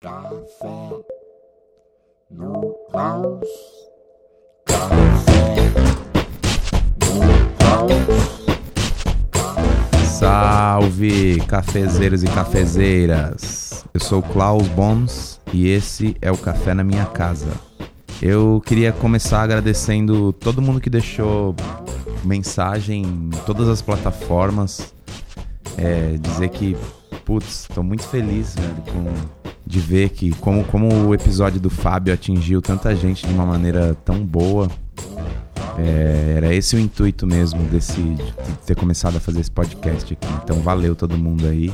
Café no Klaus. Café no Klaus. Salve, cafezeiros e cafezeiras! Eu sou Klaus Boms e esse é o Café na Minha Casa. Eu queria começar agradecendo todo mundo que deixou mensagem em todas as plataformas. É, dizer que, putz, tô muito feliz, velho, com, de ver que como, como o episódio do Fábio atingiu tanta gente de uma maneira tão boa. É, era esse o intuito mesmo desse, de ter começado a fazer esse podcast aqui. Então valeu todo mundo aí.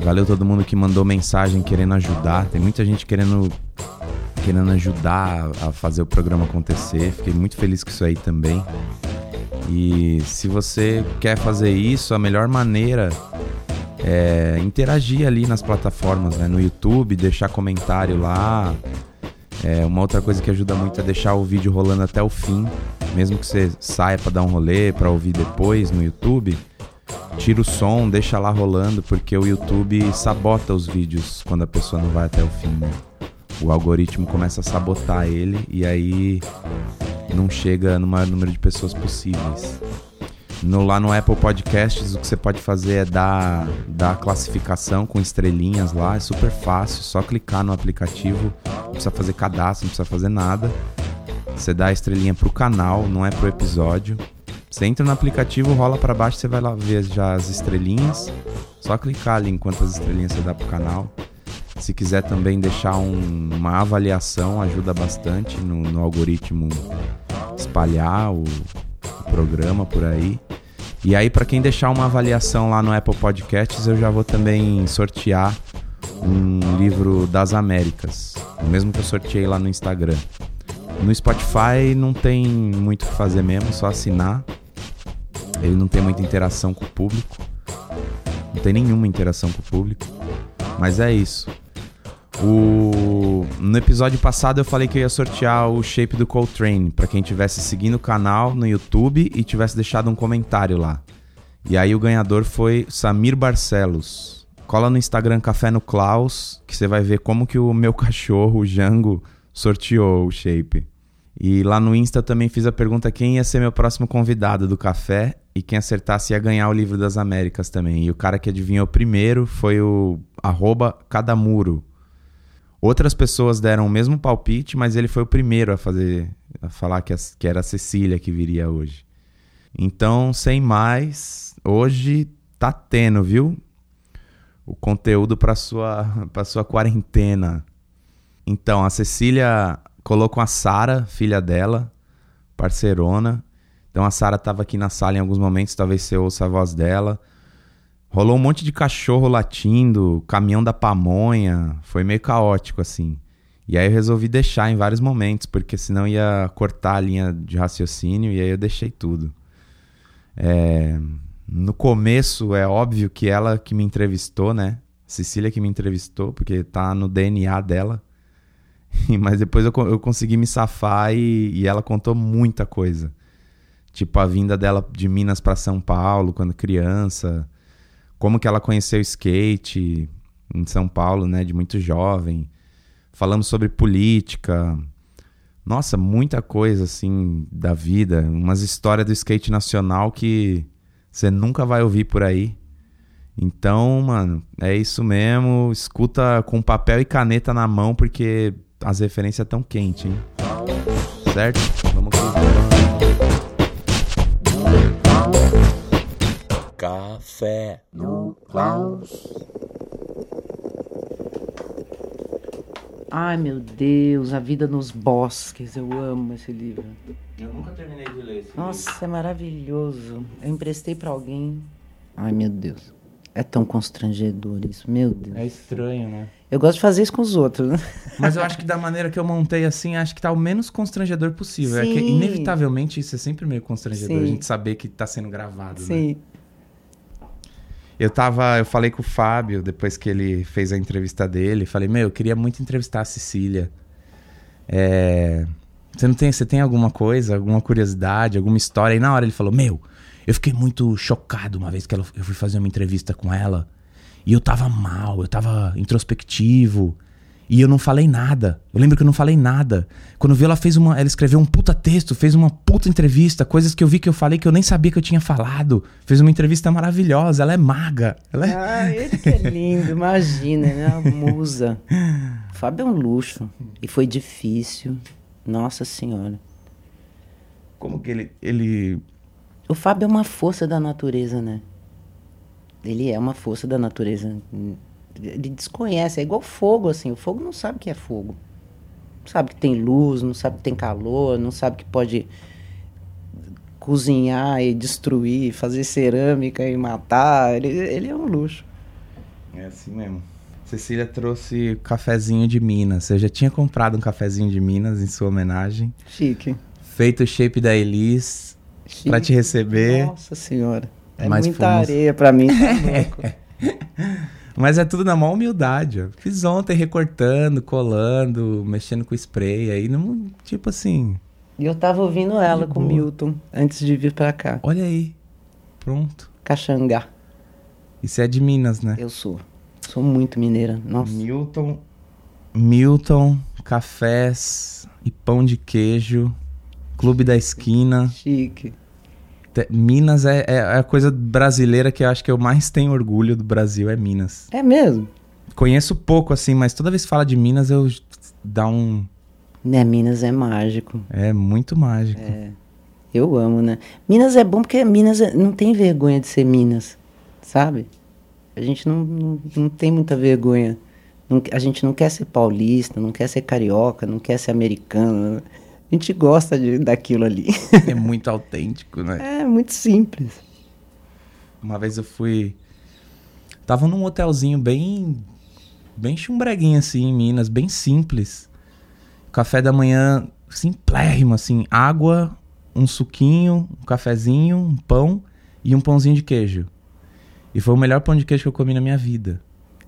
Valeu todo mundo que mandou mensagem querendo ajudar. Tem muita gente querendo querendo ajudar a fazer o programa acontecer. Fiquei muito feliz com isso aí também. E se você quer fazer isso, a melhor maneira é interagir ali nas plataformas, né? no YouTube, deixar comentário lá. É, uma outra coisa que ajuda muito é deixar o vídeo rolando até o fim, mesmo que você saia para dar um rolê, para ouvir depois no YouTube. Tira o som, deixa lá rolando, porque o YouTube sabota os vídeos quando a pessoa não vai até o fim, né? O algoritmo começa a sabotar ele e aí não chega no maior número de pessoas possíveis. No, lá no Apple Podcasts, o que você pode fazer é dar, dar classificação com estrelinhas lá, é super fácil, só clicar no aplicativo, não precisa fazer cadastro, não precisa fazer nada. Você dá a estrelinha pro canal, não é pro episódio. Você entra no aplicativo, rola para baixo, você vai lá ver já as estrelinhas. Só clicar ali enquanto as estrelinhas você dá pro canal. Se quiser também deixar um, uma avaliação, ajuda bastante no, no algoritmo espalhar o programa por aí. E aí, para quem deixar uma avaliação lá no Apple Podcasts, eu já vou também sortear um livro das Américas, o mesmo que eu sorteei lá no Instagram. No Spotify não tem muito o que fazer mesmo, só assinar. Ele não tem muita interação com o público. Não tem nenhuma interação com o público. Mas é isso. O... No episódio passado eu falei que eu ia sortear o shape do Coltrane para quem tivesse seguindo o canal no YouTube e tivesse deixado um comentário lá. E aí o ganhador foi Samir Barcelos. Cola no Instagram Café no Klaus que você vai ver como que o meu cachorro, o Jango, sorteou o shape. E lá no Insta também fiz a pergunta quem ia ser meu próximo convidado do café e quem acertasse ia ganhar o livro das Américas também. E o cara que adivinhou primeiro foi o arroba Cadamuro. Outras pessoas deram o mesmo palpite, mas ele foi o primeiro a fazer, a falar que, que era a Cecília que viria hoje. Então, sem mais, hoje tá tendo, viu? O conteúdo para sua para sua quarentena. Então, a Cecília colocou a Sara, filha dela, parceirona. Então a Sara tava aqui na sala em alguns momentos, talvez você ouça a voz dela. Rolou um monte de cachorro latindo, caminhão da pamonha, foi meio caótico assim. E aí eu resolvi deixar em vários momentos, porque senão ia cortar a linha de raciocínio e aí eu deixei tudo. É... No começo é óbvio que ela que me entrevistou, né? Cecília que me entrevistou, porque tá no DNA dela. Mas depois eu, eu consegui me safar e, e ela contou muita coisa. Tipo a vinda dela de Minas para São Paulo quando criança como que ela conheceu o skate em São Paulo, né, de muito jovem. Falamos sobre política. Nossa, muita coisa assim da vida, umas histórias do skate nacional que você nunca vai ouvir por aí. Então, mano, é isso mesmo. Escuta com papel e caneta na mão porque as referências estão quentes, hein? Certo? Vamos Café no Klaus. Ai meu Deus, A Vida nos Bosques. Eu amo esse livro. Eu nunca terminei de ler esse Nossa, é maravilhoso. Eu emprestei para alguém. Ai meu Deus. É tão constrangedor isso, meu Deus. É estranho, né? Eu gosto de fazer isso com os outros, né? Mas eu acho que da maneira que eu montei assim, acho que tá o menos constrangedor possível. É que Sim. inevitavelmente isso é sempre meio constrangedor, Sim. a gente saber que tá sendo gravado, né? Sim. Eu tava, eu falei com o Fábio depois que ele fez a entrevista dele, falei: "Meu, eu queria muito entrevistar a Cecília. É, você não tem, você tem alguma coisa, alguma curiosidade, alguma história?" E na hora ele falou: "Meu, eu fiquei muito chocado uma vez que ela- eu fui fazer uma entrevista com ela e eu tava mal, eu tava introspectivo. E eu não falei nada. Eu lembro que eu não falei nada. Quando vi ela fez uma. Ela escreveu um puta texto, fez uma puta entrevista, coisas que eu vi que eu falei que eu nem sabia que eu tinha falado. Fez uma entrevista maravilhosa. Ela é maga. Ela é... Ah, ele que é lindo, imagina, né? A musa. O Fábio é um luxo. E foi difícil. Nossa Senhora. Como que ele. ele... O Fábio é uma força da natureza, né? Ele é uma força da natureza. Ele desconhece, é igual fogo, assim. O fogo não sabe o que é fogo. Não sabe que tem luz, não sabe que tem calor, não sabe que pode cozinhar e destruir, fazer cerâmica e matar. Ele, ele é um luxo. É assim mesmo. Cecília trouxe cafezinho de Minas. Você já tinha comprado um cafezinho de Minas em sua homenagem. Chique. Feito o shape da Elis pra te receber. Nossa senhora. É Mas muita fomos- areia pra mim. Tá. Mas é tudo na maior humildade. ó. Fiz ontem recortando, colando, mexendo com spray. Aí, não, tipo assim, E eu tava ouvindo ela com o. Milton antes de vir pra cá. olha aí. Pronto. Caxangá. Isso é de Minas, né? Eu sou. Sou muito mineira. Nossa. Milton. Milton, cafés e pão de queijo. Clube da esquina. Chique. Minas é, é a coisa brasileira que eu acho que eu mais tenho orgulho do Brasil, é Minas. É mesmo? Conheço pouco, assim, mas toda vez que fala de Minas eu dá um. Né, Minas é mágico. É muito mágico. É. Eu amo, né? Minas é bom porque Minas é- não tem vergonha de ser Minas, sabe? A gente não, não, não tem muita vergonha. Não- a gente não quer ser paulista, não quer ser carioca, não quer ser americano. A gente gosta de, daquilo ali. É muito autêntico, né? É muito simples. Uma vez eu fui. Tava num hotelzinho bem. Bem chumbreguinho assim, em Minas, bem simples. Café da manhã simplérrimo, assim. Água, um suquinho, um cafezinho, um pão e um pãozinho de queijo. E foi o melhor pão de queijo que eu comi na minha vida.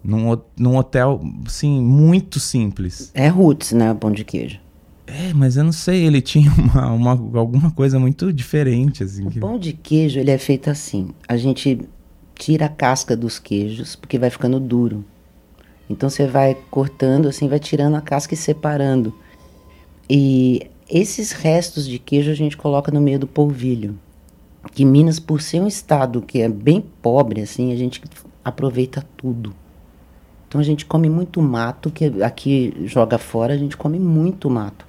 Num, num hotel, assim, muito simples. É roots, né? Pão de queijo. É, mas eu não sei, ele tinha uma, uma- alguma coisa muito diferente, assim. O que- pão de queijo, ele é feito assim. A gente tira a casca dos queijos, porque vai ficando duro. Então você vai cortando assim, vai tirando a casca e separando. E esses restos de queijo a gente coloca no meio do polvilho. Que Minas, por ser um estado que é bem pobre, assim, a gente aproveita tudo. Então a gente come muito mato, que aqui joga fora, a gente come muito mato.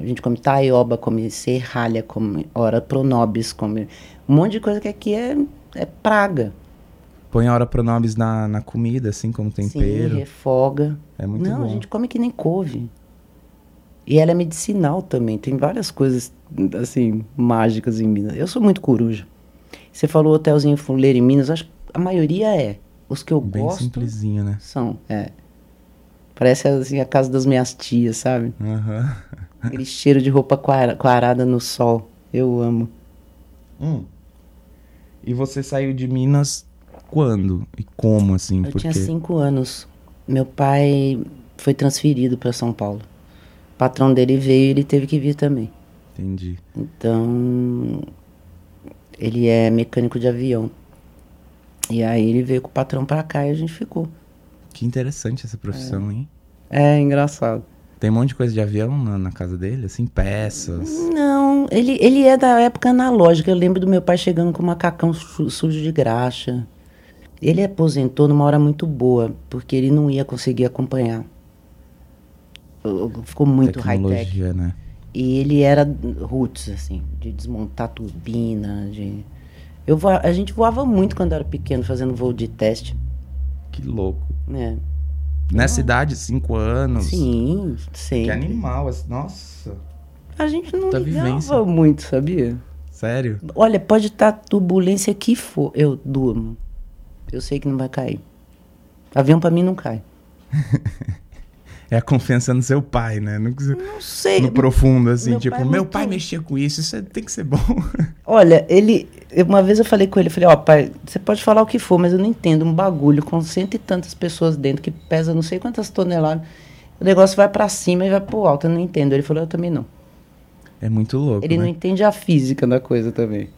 A gente come taioba, come serralha, come ora pronobis, come um monte de coisa que aqui é, é praga. Põe a hora pronobis na, na comida, assim, como tempero. Sim, refoga. É muito Não, bom. a gente come que nem couve. E ela é medicinal também. Tem várias coisas, assim, mágicas em Minas. Eu sou muito coruja. Você falou hotelzinho fuleiro em Minas, acho que a maioria é. Os que eu Bem gosto simplesinho, né? são, é. Parece, assim, a casa das minhas tias, sabe? Aham. Aquele cheiro de roupa quarada no sol. Eu amo. Hum. E você saiu de Minas quando? E como, assim? Eu Porque tinha cinco anos. Meu pai foi transferido para São Paulo. O patrão dele veio e ele teve que vir também. Entendi. Então, ele é mecânico de avião. E aí ele veio com o patrão pra cá e a gente ficou. Que interessante essa profissão, hein? É engraçado. Tem um monte de coisa de avião na, na casa dele, assim, peças. Não, ele, ele é da época analógica. Eu lembro do meu pai chegando com um macacão su- sujo de graxa. Ele aposentou numa hora muito boa, porque ele não ia conseguir acompanhar. Ficou muito high-tech. Né? E ele era roots, assim, de desmontar turbina, de... Eu voa- A gente voava muito quando era pequeno, fazendo voo de teste, Que louco. né? Nessa idade, cinco anos. Sim, Que sempre. animal. assim, Nossa. A gente não Puta ligava vivência. muito, sabia? Sério? Olha, pode estar turbulência que for, eu durmo. Eu sei que não vai cair. Avião pra mim não cai. É a confiança no seu pai, né? No, Não sei. no profundo, assim. meu tipo, pai meu pai mexia com isso, isso tem que ser bom. Olha, ele. Uma vez eu falei com ele, falei, ó, pai, você pode falar o que for, mas eu não entendo um bagulho com cento e tantas pessoas dentro que pesa não sei quantas toneladas. O negócio vai pra cima e vai pro alto, eu não entendo. Ele falou, eu também não. É muito louco. Ele né? não entende a física da coisa também.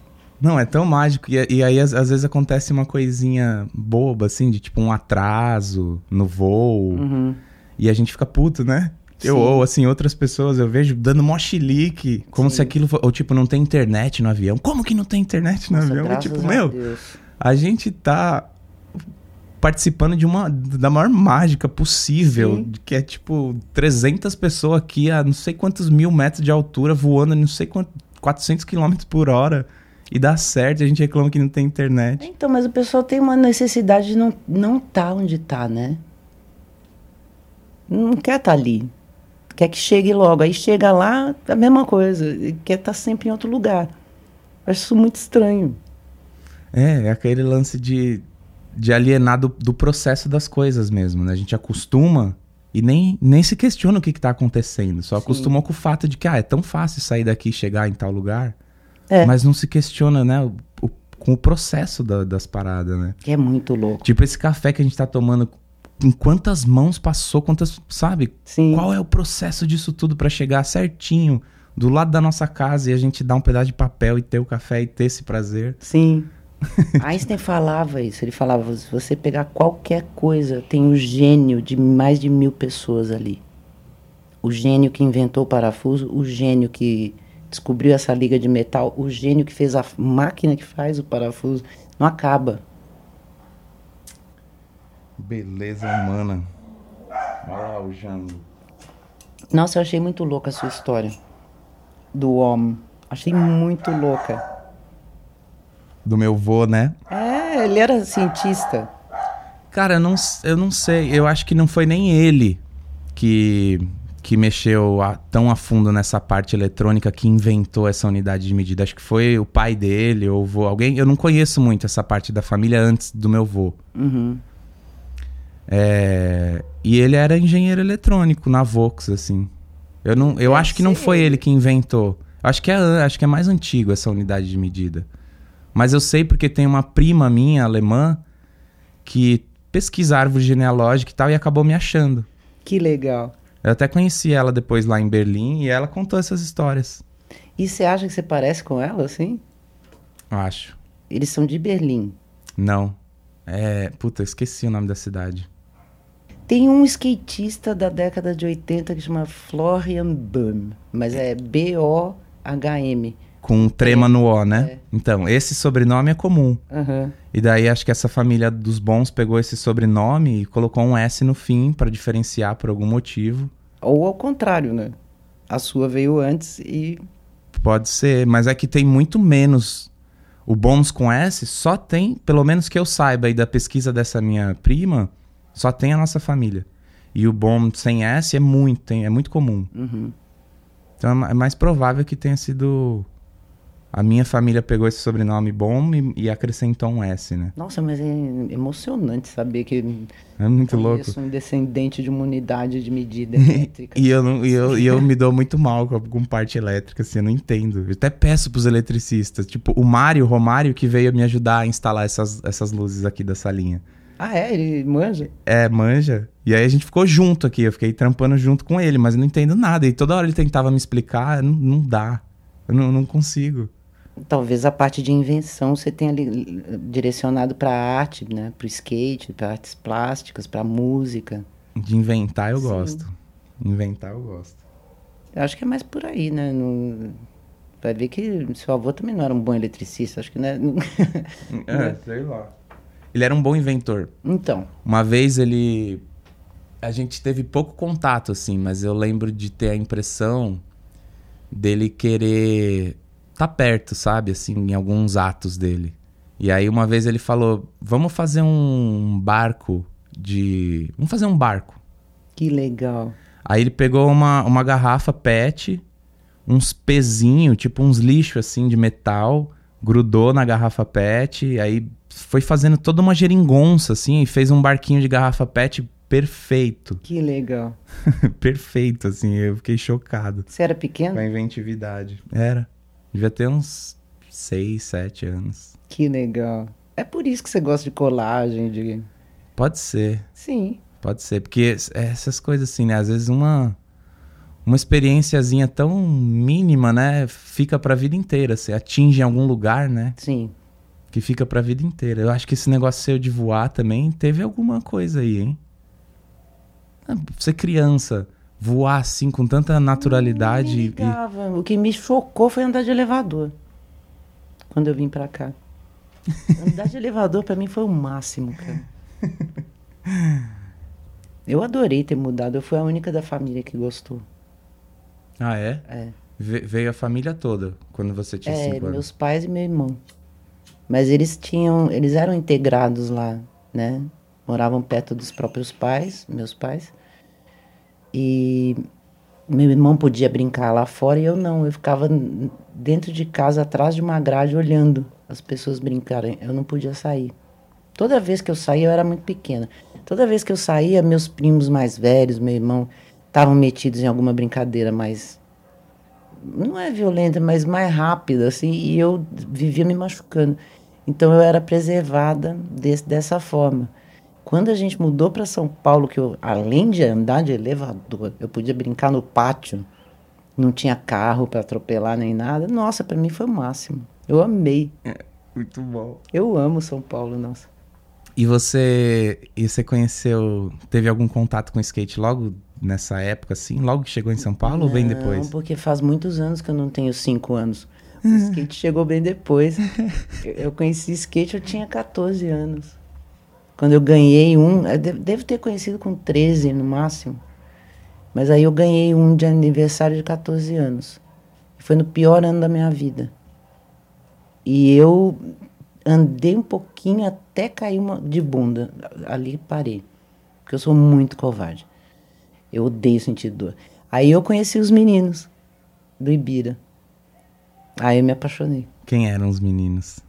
Não, é tão mágico. E, e aí, às, às vezes, acontece uma coisinha boba, assim, de tipo um atraso no voo. Uhum. E a gente fica puto, né? Eu, Sim. ou assim, outras pessoas eu vejo dando mó chilique, como Sim. se aquilo. fo- Ou tipo, não tem internet no avião. Como que não tem internet no Nossa, avião? E, tipo, a meu, Deus. a gente tá participando de uma da maior mágica possível, Sim. que é tipo 300 pessoas aqui a não sei quantos mil metros de altura voando não sei quantos 400 quilômetros por hora e dá certo, a gente reclama que não tem internet. Então, mas o pessoal tem uma necessidade de não não tá onde tá, né? Não quer estar ali. Quer que chegue logo. Aí chega lá, a mesma coisa. Quer estar sempre em outro lugar. Acho isso muito estranho. É, é aquele lance de, de alienar do, do processo das coisas mesmo, né? A gente acostuma e nem, nem se questiona o que, que tá acontecendo. Só Sim. acostumou com o fato de que, ah, é tão fácil sair daqui e chegar em tal lugar. É. Mas não se questiona, né? o- o- com o processo da- das paradas, né? Que é muito louco. Tipo, esse café que a gente tá tomando, em quantas mãos passou, quantas, sabe? Sim. Qual é o processo disso tudo pra chegar certinho do lado da nossa casa e a gente dar um pedaço de papel e ter o café e ter esse prazer? Sim. Einstein falava isso. Ele falava: se você pegar qualquer coisa, tem o gênio de mais de mil pessoas ali. O gênio que inventou o parafuso, o gênio que descobriu essa liga de metal, o gênio que fez a máquina que faz o parafuso. Não acaba. Beleza humana. Olha lá o Jango. Nossa, eu achei muito louca a sua história do homem. Achei muito louca. Do meu vô, né? É, ele era cientista. Cara, eu não, eu não sei. Eu acho que não foi nem ele que, que mexeu a- tão a fundo nessa parte eletrônica que inventou essa unidade de medida. Acho que foi o pai dele ou o vô. Alguém. Eu não conheço muito essa parte da família antes do meu vô. Uhum. É, e ele era engenheiro eletrônico na Vox, assim. Eu, não, eu acho que não foi ele. que inventou. Acho que, é, acho que é mais antigo essa unidade de medida. Mas eu sei porque tem uma prima minha, alemã, que pesquisa árvore genealógica e tal e acabou me achando. Que legal. Eu até conheci ela depois lá em Berlim e ela contou essas histórias. E você acha que você parece com ela, assim? Acho. Eles são de Berlim. Não. É. Puta, eu esqueci o nome da cidade. Tem um skatista da década de 80 que chama Florian Böhm, mas é B-O-H-M. Com um trema no O, né? É. Então, esse sobrenome é comum. Aham. E daí acho que essa família dos bons pegou esse sobrenome e colocou um S no fim pra diferenciar por algum motivo. Ou ao contrário, né? A sua veio antes e. Pode ser, mas é que tem muito menos. O bônus com S só tem, pelo menos que eu saiba aí da pesquisa dessa minha prima, só tem a nossa família. E o bom sem S é muito, tem- é muito comum. Uhum. Então é é mais provável que tenha sido. A minha família pegou esse sobrenome bom e, e acrescentou um S, né? Nossa, mas é emocionante saber que É muito louco. um descendente de uma unidade de medida elétrica. E eu, não, e eu, e eu me dou muito mal com, com parte elétrica, assim, eu não entendo. Eu até peço pros eletricistas. Tipo, o Mário, o Romário, que veio me ajudar a instalar essas, essas luzes aqui da salinha. Ah, é? Ele manja? É, manja. E aí a gente ficou junto aqui, eu fiquei trampando junto com ele, mas eu não entendo nada. E toda hora ele tentava me explicar, não, não dá. Eu não, não consigo. Talvez a parte de invenção você tenha ali, direcionado para arte, né? Para o skate, para artes plásticas, para música. De inventar eu Sim. gosto. Inventar eu gosto. Eu acho que é mais por aí, né? Não- Vai ver que seu avô também não era um bom eletricista, acho que né? É, sei lá. Ele era um bom inventor. Então, Uma vez ele. A gente teve pouco contato, assim, mas eu lembro de ter a impressão dele querer tá perto, sabe? Assim, em alguns atos dele. E aí uma vez ele falou: vamos fazer um barco de. Vamos fazer um barco. que legal. Aí ele pegou uma, uma garrafa PET, uns pezinhos, tipo uns lixos assim de metal, grudou na garrafa PET, aí foi fazendo toda uma geringonça assim e fez um barquinho de garrafa PET perfeito. Que legal. perfeito, assim, eu fiquei chocado Você era com pequeno? a inventividade. Era. Devia ter uns 6, 7 anos. Que legal. É por isso que você gosta de colagem, de... Pode ser. Sim. Pode ser, porque es- essas coisas assim, né? Às vezes uma uma experiênciazinha tão mínima, né, fica pra vida inteira, você atinge em algum lugar, né, Sim. que fica pra vida inteira. Eu acho que esse negócio seu de voar também teve alguma coisa aí, hein? Ah, Você criança, voar assim com tanta naturalidade. E-. O que me chocou foi andar de elevador. Quando eu vim pra cá. andar de elevador pra mim foi o máximo, cara. Eu adorei ter mudado. Eu fui a única da família que gostou. Ah, é? É. Ve- veio a família toda quando você tinha É, cinco anos. meus pais e meu irmão. Mas eles tinham, eles eram integrados lá, né? Moravam perto dos próprios pais, meus pais. E meu irmão podia brincar lá fora e eu não. Eu ficava dentro de casa, atrás de uma grade, olhando as pessoas brincarem. Eu não podia sair. Toda vez que eu saía, eu era muito pequena. Toda vez que eu saía, meus primos mais velhos, meu irmão, estavam metidos em alguma brincadeira mais não é violenta, mas mais rápida, assim, e eu vivia me machucando. Então eu era preservada desse, dessa forma. Quando a gente mudou para São Paulo, que eu, além de andar de elevador, eu podia brincar no pátio, não tinha carro para atropelar nem nada, nossa, para mim foi o máximo. Eu amei. Muito bom. Eu amo São Paulo, nossa. E você, e você conheceu, teve algum contato com skate logo nessa época, assim? Logo que chegou em São Paulo ou bem Não, depois? porque faz muitos anos que eu não tenho cinco anos. O skate chegou bem depois. Eu- conheci skate, eu tinha 14 anos. Quando eu ganhei um, eu de- devo ter conhecido com 13 no máximo. Mas aí eu ganhei um de aniversário de 14 anos. Foi no pior ano da minha vida. E eu andei um pouquinho até cair uma, de bunda. Ali parei. Porque eu sou muito covarde. Eu odeio sentir dor. Aí eu conheci os meninos do Ibira. Aí eu me apaixonei. Quem eram os meninos?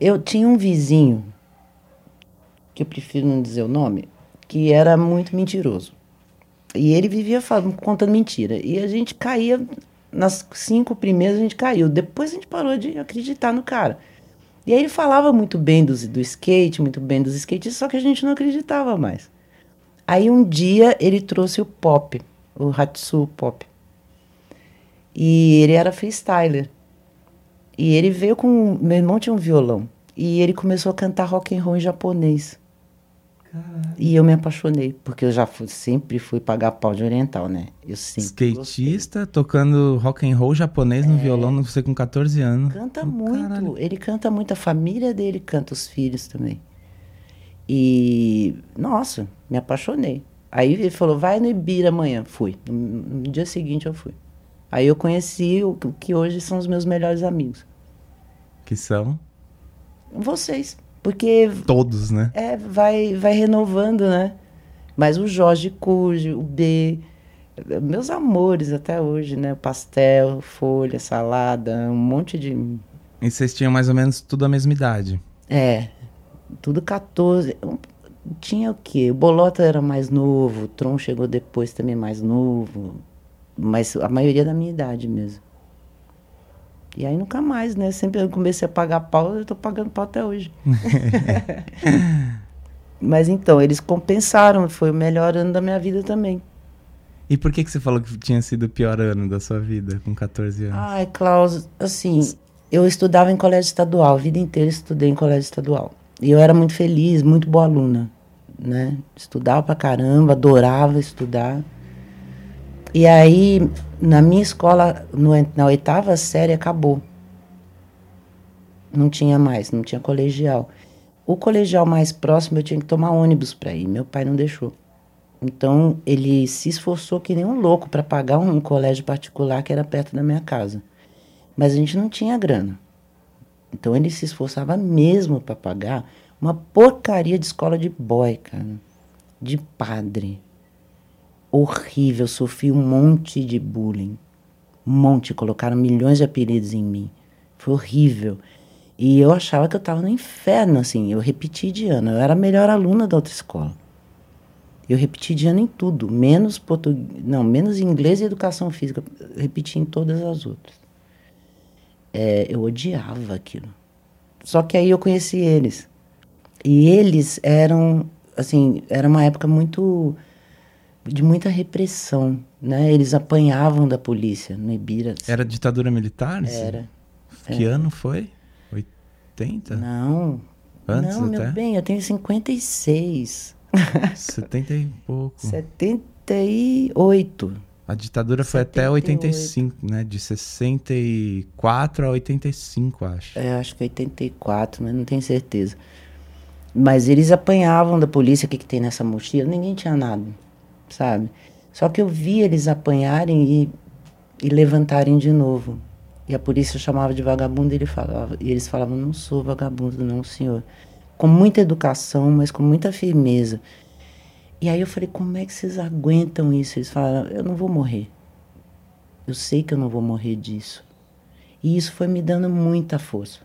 Eu tinha um vizinho, que eu prefiro não dizer o nome, que era muito mentiroso. E ele vivia falando, contando mentira. E a gente caía, nas cinco primeiras a gente caiu. Depois a gente parou de acreditar no cara. E aí ele falava muito bem dos, do skate, muito bem dos skatistas, só que a gente não acreditava mais. Aí um dia ele trouxe o pop, o Hatsu Pop. E ele era freestyler. E ele veio com. Meu irmão tinha um violão. E ele começou a cantar rock and roll em japonês. E eu me apaixonei, porque eu já fui- sempre fui pagar pau de oriental, né? Eu sempre gostei. Skatista tocando rock and roll japonês no violão, você com 14 anos. Canta Oh, muito. caralho. Ele canta muito. A família dele canta, os filhos também. E, nossa, me apaixonei. Aí ele falou, vai no Ibira amanhã. Fui. No, no dia seguinte eu fui. Aí eu conheci o que- o que hoje são os meus melhores amigos. Que são Vocês. Porque todos, né? é, vai, vai renovando, né? Mas o Jorge Cuge, o B, meus amores até hoje, né? Pastel, folha, salada, um monte de. E vocês tinham mais ou menos tudo a mesma idade. É, tudo 14. Um- Tinha o quê? O Bolota era mais novo, o Tron chegou depois também mais novo. Mas a maioria da minha idade mesmo. E aí nunca mais, né? Sempre eu comecei a pagar pau, eu tô pagando pau até hoje. Mas então, eles compensaram, foi o melhor ano da minha vida também. E por que, que você falou que tinha sido o pior ano da sua vida, com 14 anos? Ai, Klaus, assim, eu estudava em colégio estadual, a vida inteira estudei em colégio estadual. E eu era muito feliz, muito boa aluna, né? Estudava pra caramba, adorava estudar. E aí, na minha escola, no- na oitava série, acabou. Não tinha mais, não tinha colegial. O colegial mais próximo eu tinha que tomar ônibus para ir, meu pai não deixou. Então ele se esforçou que nem um louco para pagar um colégio particular que era perto da minha casa. Mas a gente não tinha grana. Então ele se esforçava mesmo para pagar uma porcaria de escola de boy, cara. De padre. Horrível, sofri um monte de bullying. Um monte, colocaram milhões de apelidos em mim. Foi horrível. E eu achava que eu estava no inferno, assim. Eu repeti de ano. Eu era a melhor aluna da outra escola. Eu repeti de ano em tudo, menos português, não, menos inglês e educação física. Eu repeti em todas as outras. É, eu odiava aquilo. Só que aí eu conheci eles. E eles eram, assim, era uma época muito de muita repressão, né? Eles apanhavam da polícia no Ibira. Era ditadura militar? Era. Que ano foi? 80? Não. Antes não, meu até? bem, eu tenho 56. 70 e pouco. 78. A ditadura foi até 78. 85, né? De 64 a 85, acho. É, acho que 84, mas não tenho certeza. Mas eles apanhavam da polícia o que, que tem nessa mochila, ninguém tinha nada, sabe? Só que eu vi eles apanharem e, e levantarem de novo. E a polícia chamava de vagabundo e, ele falava, e eles falavam, não sou vagabundo não, senhor. Com muita educação, mas com muita firmeza. E aí eu falei, como é que vocês aguentam isso? Eles falaram, eu não vou morrer. Eu sei que eu não vou morrer disso. E isso foi me dando muita força.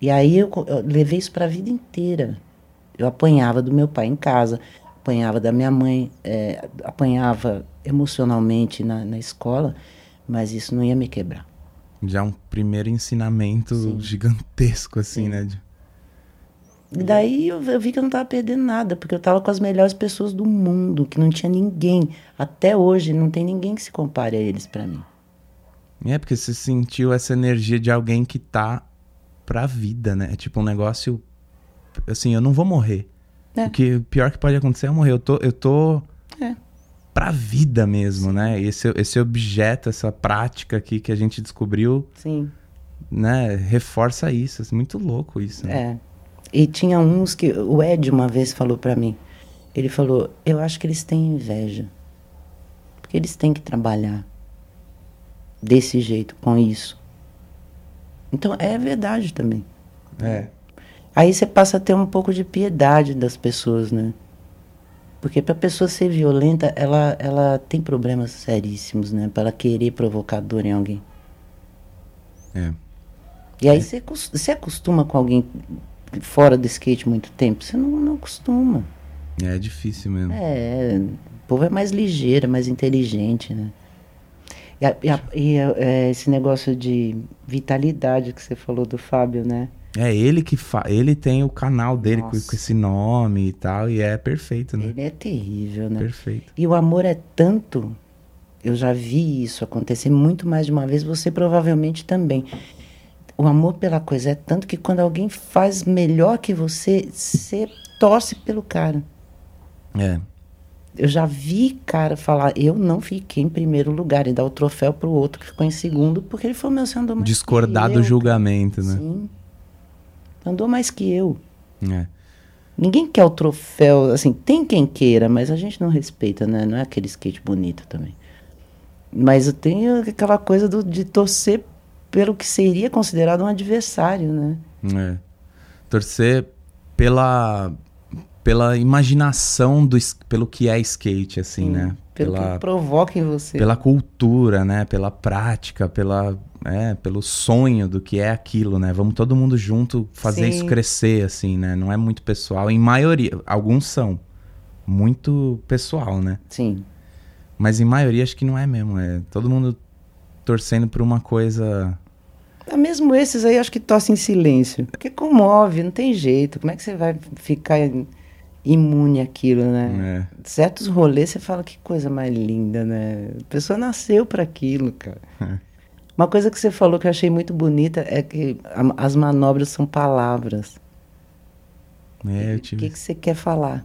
E aí eu, eu levei isso para a vida inteira. Eu apanhava do meu pai em casa, apanhava da minha mãe, eh, apanhava emocionalmente na, na escola, mas isso não ia me quebrar. Já um primeiro ensinamento Sim. gigantesco, assim, né? E daí eu, eu vi que eu não estava perdendo nada, porque eu estava com as melhores pessoas do mundo, que não tinha ninguém. Até hoje não tem ninguém que se compare a eles para mim. É, porque você sentiu essa energia de alguém que tá pra vida, né? É tipo um negócio. Assim, eu não vou morrer. É. O que o pior que pode acontecer é eu morrer. Eu tô, eu tô É. pra vida mesmo, né? E esse, esse objeto, essa prática aqui que a gente descobriu, Sim. né? Reforça isso. É muito louco isso. Né? É. E tinha uns que o Ed uma vez falou pra mim. Ele falou: "Eu acho que eles têm inveja. Porque eles têm que trabalhar desse jeito, com isso". Então é verdade também. É. Aí você passa a ter um pouco de piedade das pessoas, né? Porque pra pessoa ser violenta, ela ela tem problemas seríssimos, né? Para ela querer provocar dor em alguém. É. E aí você, cos- você acostuma com alguém fora do skate muito tempo? Você não, não acostuma. É difícil mesmo. É, o povo é mais ligeiro, é mais inteligente, né? E, a- e a- e, é, esse negócio de vitalidade que você falou do Fábio, né? É ele que fa... ele tem o canal dele com, com esse nome e tal, e é perfeito, né? Ele é terrível, né? Perfeito. E o amor é tanto. Eu já vi isso acontecer muito mais de uma vez, você provavelmente também. O amor pela coisa é tanto que quando alguém faz melhor que você, você torce pelo cara. É. Eu já vi cara falar, eu não fiquei em primeiro lugar e dar o troféu pro outro que ficou em segundo, porque ele falou, meu, você andou mais Discordar do julgamento, né? Sim. Andou mais que eu. É. Ninguém quer o troféu, assim, tem quem queira, mas a gente não respeita, né? Não é aquele skate bonito também. Mas eu tenho aquela coisa do- de torcer pelo que seria considerado um adversário, né? É. Torcer pela pela imaginação do pelo que é skate assim, né? Pelo Pela que provoca em você. pela cultura, né? Pela prática, pela é, pelo sonho do que é aquilo, né? Vamos todo mundo junto fazer Sim. isso crescer assim, né? Não é muito pessoal, em maioria, alguns são muito pessoal, né? Sim. Mas em maioria acho que não é mesmo, é todo mundo torcendo por uma coisa Ah, Mesmo esses aí, acho que torcem em silêncio. Porque comove, não tem jeito. Como é que você vai ficar imune àquilo, né? é, Certos rolês você fala que coisa mais linda, né? A pessoa nasceu para aquilo, cara. É. Uma coisa que você falou que eu achei muito bonita é que a- as manobras são palavras. é, eu O tive que, que você quer falar,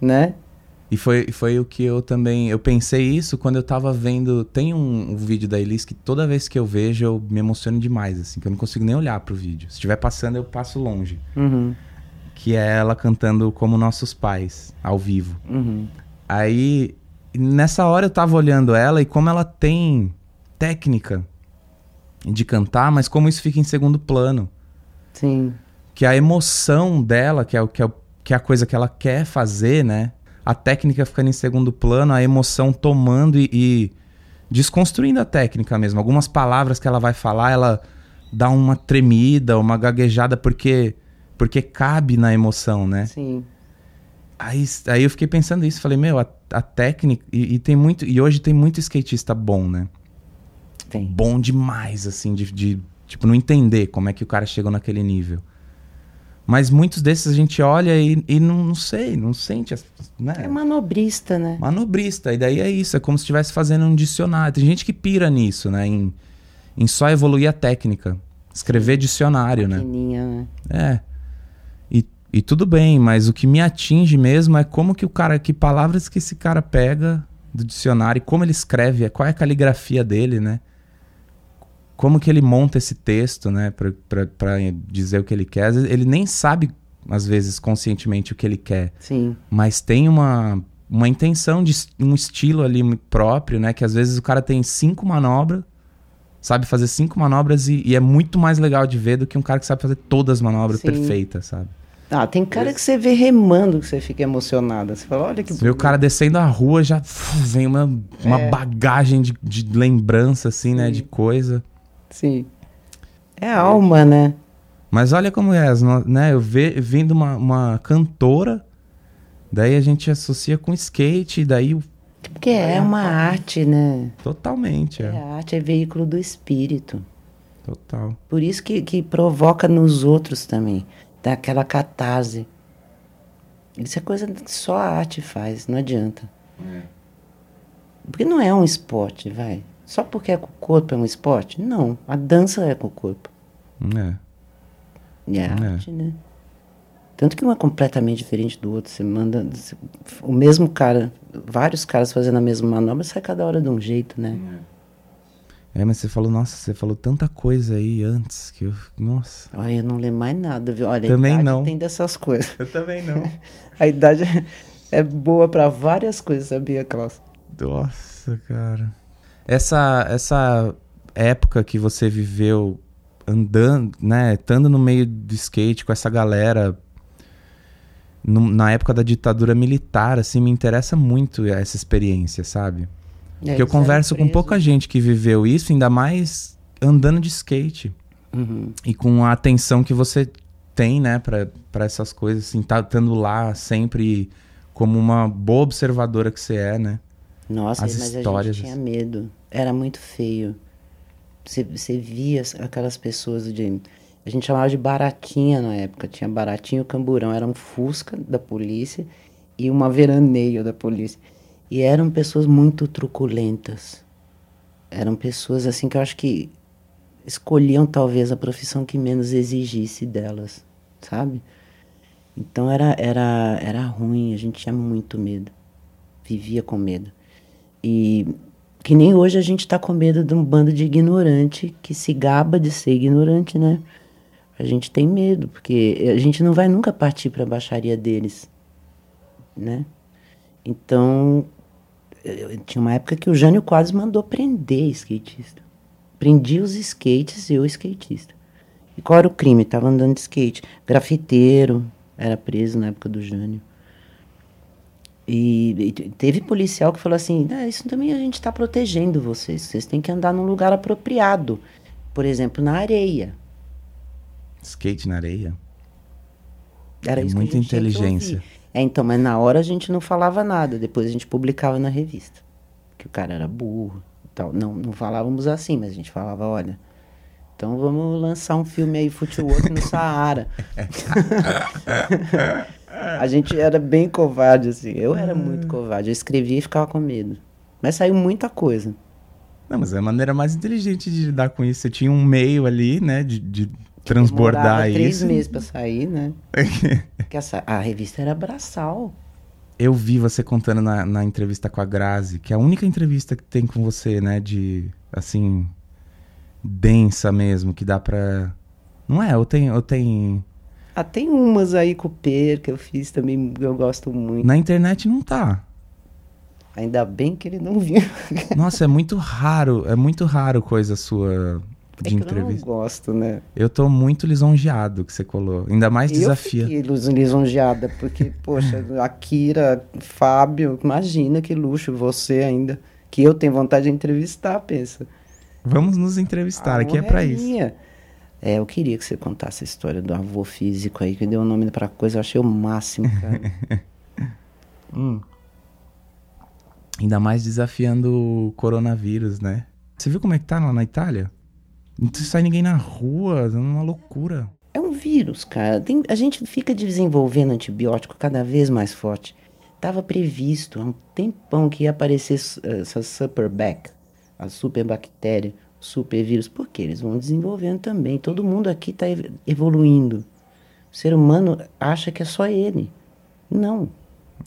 né? E foi, foi o que eu também. Eu pensei isso quando eu tava vendo. Tem um, um vídeo da Elis que toda vez que eu vejo eu me emociono demais, assim, que eu não consigo nem olhar pro vídeo. Se estiver passando, eu passo longe. Uhum, Que é ela cantando Como Nossos Pais, ao vivo. uhum. Aí, nessa hora eu tava olhando ela e como ela tem técnica de cantar, mas como isso fica em segundo plano. Sim, que a emoção dela, que é, o, que, é o- que é a coisa que ela quer fazer, né? A técnica ficando em segundo plano, a emoção tomando e, e desconstruindo a técnica mesmo. Algumas palavras que ela vai falar, ela dá uma tremida, uma gaguejada, porque, porque cabe na emoção, né? sim. Aí, aí eu fiquei pensando isso, falei, meu, a, a técnica. E, e tem muito. E hoje tem muito skatista bom, né? Tem. bom demais, assim, de, de, tipo, não entender como é que o cara chegou naquele nível. Mas muitos desses a gente olha e, e não, não sei, não sente, né? É manobrista, né? Manobrista, e daí é isso, é como se estivesse fazendo um dicionário. Tem gente que pira nisso, né? Em, em só evoluir a técnica. Escrever dicionário, né? Né? É. E E tudo bem, mas o que me atinge mesmo é como que o cara, que palavras que esse cara pega do dicionário, como ele escreve, qual é a caligrafia dele, né? Como que ele monta esse texto, né, pra dizer o que ele quer. Ele nem sabe, às vezes, conscientemente o que ele quer, Sim. mas tem uma, uma intenção de um estilo ali próprio, né? Que às vezes o cara tem cinco manobras, sabe fazer cinco manobras e, e é muito mais legal de ver do que um cara que sabe fazer todas as manobras Sim. perfeitas, sabe? Ah, tem cara que você vê remando que você fica emocionada. Você fala, olha que Você vê o cara descendo a rua, já uf, vem uma, uma É. bagagem de, de lembrança, assim, né? De coisa. Sim. É a alma, né? Mas olha como é, né? Eu ve, vendo uma, uma cantora, daí a gente associa com skate, daí o- Porque é uma arte, né? totalmente, É, é, a arte é veículo do espírito. total. Por isso que, que provoca nos outros também. Dá aquela catarse. Isso é coisa que só a arte faz, não adianta. Porque não é um esporte, vai. Só porque é com o corpo é um esporte? Não. A dança é com o corpo. É. E é É. arte, né? Tanto que um é completamente diferente do outro. Você manda. você- o mesmo cara, vários caras fazendo a mesma manobra, sai cada hora de um jeito, né? É, mas você falou, nossa, você falou tanta coisa aí antes que eu. Nossa. Olha, eu não lembro mais nada, viu? Olha, Também a idade não. tem dessas coisas. Eu também não. A idade é boa pra várias coisas, sabia, Klaus? Nossa, cara. Essa, essa época que você viveu andando, né? Estando no meio do skate com essa galera. no- na época da ditadura militar, assim, me interessa muito essa experiência, sabe? Porque eu converso com pouca gente que viveu isso, ainda mais andando de skate. Uhum. E com a atenção que você tem, né, pra pra essas coisas, assim, tá estando lá sempre como uma boa observadora que você é, né? Nossa, As mas histórias, a gente tinha medo. Era muito feio. Você, via as- aquelas pessoas de. A gente chamava de baratinha na época. Tinha baratinho e camburão. Era um fusca da polícia e uma veraneio da polícia. E eram pessoas muito truculentas. Eram pessoas assim que eu acho que escolhiam talvez a profissão que menos exigisse delas, sabe? Então era, era, era ruim, a gente tinha muito medo. Vivia com medo. E que nem hoje a gente tá com medo de um bando de ignorante que se gaba de ser ignorante, né? A gente tem medo, porque a gente não vai nunca partir para a baixaria deles, né? Então, eu- eu- tinha uma época que o Jânio quase mandou prender skatista. Prendia os skates e eu skatista. E qual era o crime? Tava andando de skate. Grafiteiro, era preso na época do Jânio. E, e te- teve policial que falou assim: "Ah, Isso também a gente está protegendo vocês. Vocês têm que andar num lugar apropriado. Por exemplo, na areia. Skate na areia. Era É isso muita inteligência. É, então, mas na hora a gente não falava nada. Depois a gente publicava na revista. Que o cara era burro e tal. Não, não falávamos assim, mas a gente falava: Olha. Então vamos lançar um filme aí, Footwork no Saara. a gente era bem covarde, assim. Eu era muito covarde. Eu escrevia e ficava com medo. Mas saiu muita coisa. Não, mas é a maneira mais inteligente de lidar com isso. Você tinha um meio ali, né, de, de transbordar Demorava três isso. meses pra sair, né? Porque essa, a revista era braçal. Eu vi você contando na, na entrevista com a Grazi, que é a única entrevista que tem com você, né, de, assim, densa mesmo, que dá pra... Não é? Ou tem... Ou tem... Ah, tem umas aí com o Per que eu fiz também, eu gosto muito. Na internet não tá. Ainda bem que ele não viu. Nossa, é muito raro, é muito raro coisa sua É de que eu não entrevista. gosto, né? Eu tô muito lisonjeado que você colou. Ainda mais desafia. Eu fiquei lis- lisonjeada, porque, poxa, a Kira, Fábio, imagina que luxo, você ainda. Que eu tenho vontade de entrevistar, pensa. Vamos nos entrevistar, A aqui é honra pra isso. minha. É, eu queria que você contasse a história do avô físico aí, que deu o nome pra coisa, eu achei o máximo, cara. hum. Ainda mais desafiando o coronavírus, né? Você viu como é que tá lá na Itália? Não sai ninguém na rua, é uma loucura. É um vírus, cara. Tem- a gente fica desenvolvendo antibiótico cada vez mais forte. Tava previsto há um tempão que ia aparecer s- essa superbac, a superbactéria, supervírus. Por quê? Eles vão desenvolvendo também. Todo mundo aqui está evoluindo. O ser humano acha que é só ele. Não,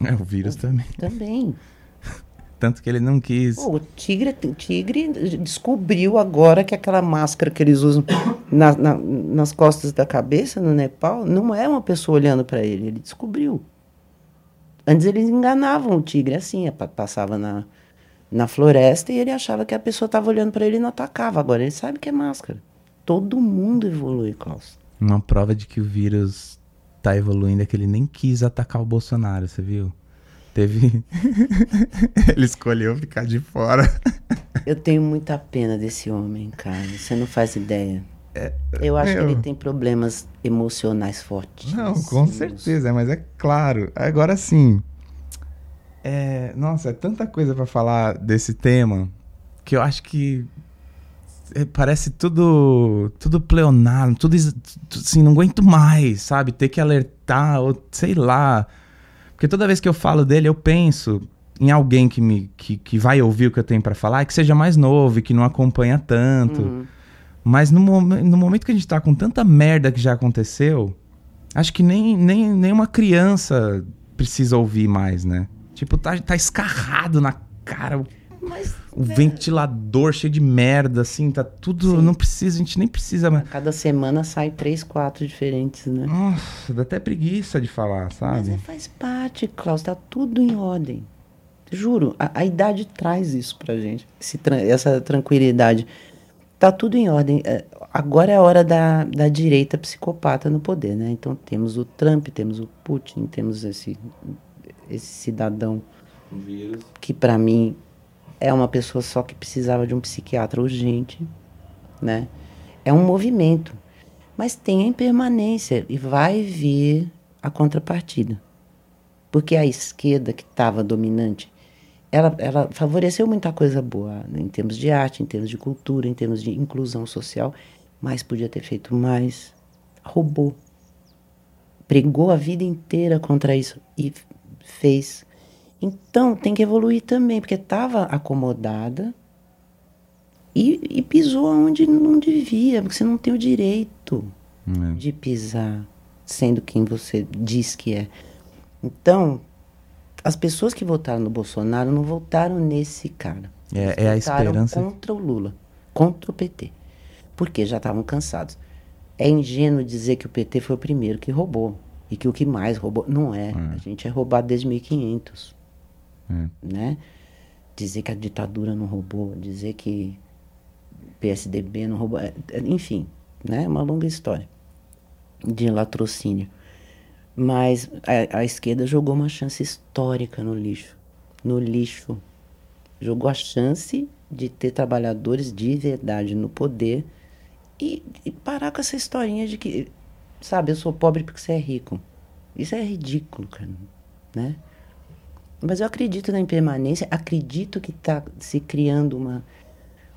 É, o vírus também. também. Tanto que ele não quis. Pô, o tigre, o tigre descobriu agora que aquela máscara que eles usam na- na- nas costas da cabeça no Nepal não é uma pessoa olhando para ele. Ele descobriu. Antes eles enganavam o tigre assim, é, pa- passava na, na floresta e ele achava que a pessoa estava olhando para ele e não atacava. Agora ele sabe que é máscara. Todo mundo evolui, Klaus. Uma prova de que o vírus tá evoluindo é que ele nem quis atacar o Bolsonaro, você viu? Teve. ele escolheu ficar de fora. Eu tenho muita pena desse homem, cara. Você não faz ideia. Eu acho meu. que ele tem problemas emocionais fortes. Não, com certeza, mas é claro. Agora sim. É, nossa, é tanta coisa pra falar desse tema que eu acho que é, parece tudo tudo pleonado, tudo assim, não aguento mais, sabe? Ter que alertar ou sei lá. Porque toda vez que eu falo dele, eu penso em alguém que me que, que vai ouvir o que eu tenho pra falar, que seja mais novo e que não acompanha tanto. Uhum. Mas no, no momento que a gente tá com tanta merda que já aconteceu, acho que nem, nem, nem uma criança precisa ouvir mais, né? Tipo, tá, tá escarrado na cara, o, Mas o ventilador cheio de merda, assim, tá tudo. Sim. Não precisa, a gente nem precisa mais. cada semana sai três, quatro diferentes, né? Nossa, dá até preguiça de falar, Mas sabe? é, faz parte, Klaus, tá tudo em ordem. Juro, a, a idade traz isso pra gente, essa tranquilidade. Tá tudo em ordem. É, agora é a hora da, da direita psicopata no poder, né? Então temos o Trump, temos o Putin, temos esse, esse cidadão que pra mim é uma pessoa só que precisava de um psiquiatra urgente, né? É um movimento, mas tem a impermanência e vai vir a contrapartida. Porque a esquerda que estava dominante, ela, ela favoreceu muita coisa boa né, em termos de arte, em termos de cultura, em termos de inclusão social, mas podia ter feito mais. Roubou. Pregou a vida inteira contra isso e fez. Então tem que evoluir também, porque estava acomodada e, e pisou onde não devia, porque você não tem o direito É. de pisar sendo quem você diz que é. Então, as pessoas que votaram no Bolsonaro não votaram nesse cara. É- Eles é a esperança. contra o Lula, contra o PT. Porque já estavam cansados. É ingênuo dizer que o PT foi o primeiro que roubou. E que o que mais roubou. Não é. A gente é roubado desde 1500. É. Né? Dizer que a ditadura não roubou. Dizer que PSDB não roubou. é- é- Enfim, né? É uma longa história de latrocínio. Mas a, a esquerda jogou uma chance histórica no lixo. No lixo. Jogou a chance de ter trabalhadores de verdade no poder e, e parar com essa historinha de que, sabe, eu sou pobre porque você é rico. Isso é ridículo, cara. Né? Mas eu acredito na impermanência, acredito que está se criando uma,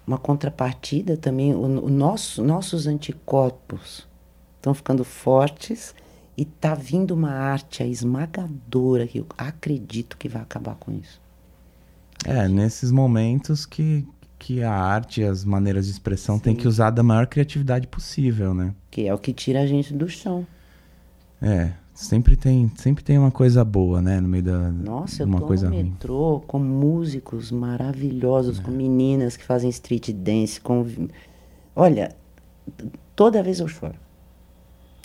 uma contrapartida também. O, o nosso, nossos anticorpos estão ficando fortes e está vindo uma arte esmagadora que eu acredito que vai acabar com isso. É, nesses momentos que, que a arte e as maneiras de expressão tem que usar da maior criatividade possível, né? Que é o que tira a gente do chão. É, sempre tem, sempre tem uma coisa boa, né, no meio da Nossa, eu uma tô coisa no ruim. metrô com músicos maravilhosos, com meninas que fazem street dance, com... Olha, toda vez eu choro.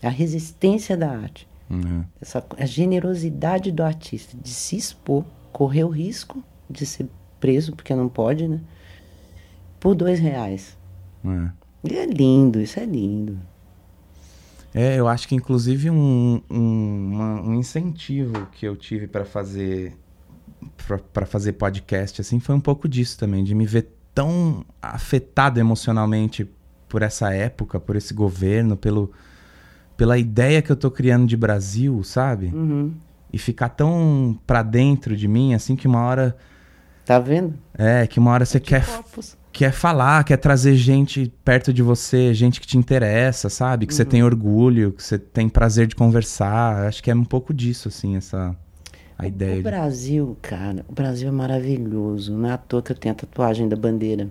A resistência da arte, Uhum. essa, a generosidade do artista de se expor, correr o risco de ser preso, porque não pode, né? Por dois reais. É. E é lindo, isso é lindo. É, eu acho que inclusive um, um, uma- um incentivo que eu tive pra fazer pra fazer podcast assim foi um pouco disso também, de me ver tão afetado emocionalmente por essa época, por esse governo, pelo pela ideia que eu tô criando de Brasil, sabe? Uhum. E ficar tão pra dentro de mim assim que uma hora Tá vendo? é, que uma hora você quer Corpos. quer falar, quer trazer gente perto de você, gente que te interessa, sabe? Que você Uhum. tem orgulho, que você tem prazer de conversar. Acho que é um pouco disso, assim, essa a ideia. O de- Brasil, cara, o Brasil é maravilhoso. Não é à toa que eu tenho a tatuagem da bandeira.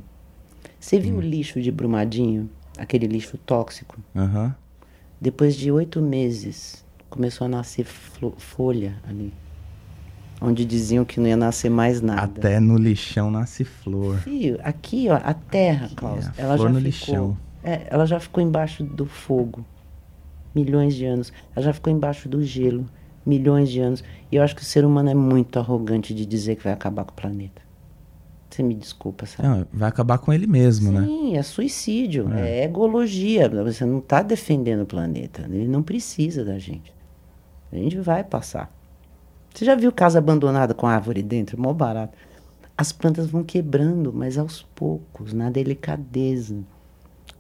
Você viu o lixo de Brumadinho? Aquele lixo tóxico? Aham. Depois de oito meses começou a nascer folha ali. Onde diziam que não ia nascer mais nada. Até no lixão nasce flor. Fio, aqui, ó, a terra, Klaus, É, a ela flor já no ficou. lixão. É, ela já ficou embaixo do fogo. Milhões de anos. Ela já ficou embaixo do gelo. Milhões de anos. E eu acho que o ser humano é muito arrogante de dizer que vai acabar com o planeta. Você me desculpa, sabe? Não, vai acabar com ele mesmo, né? Sim, é suicídio, é. egologia. Você não está defendendo o planeta. Ele não precisa da gente. A gente vai passar. Você já viu casa abandonada com árvore dentro? Mó barato. As plantas vão quebrando, mas aos poucos, na delicadeza.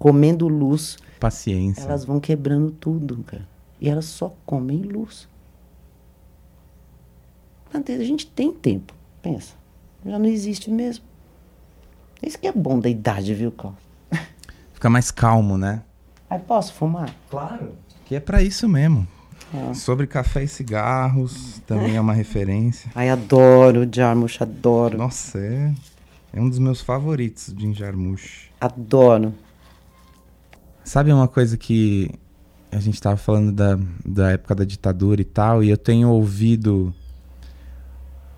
Comendo luz, Paciência. elas vão quebrando tudo, cara. E elas só comem luz. A gente tem tempo, pensa. Já não existe mesmo. Isso que é bom da idade, viu, Carlos? Fica mais calmo, né? Aí posso fumar? Claro. Que é pra isso mesmo. É. Sobre café e cigarros, também é uma referência. Ai, adoro Jarmusch, adoro. Nossa, é, é um dos meus favoritos de Jarmusch. Adoro. Sabe uma coisa que a gente tava falando da, da época da ditadura e tal, e eu tenho ouvido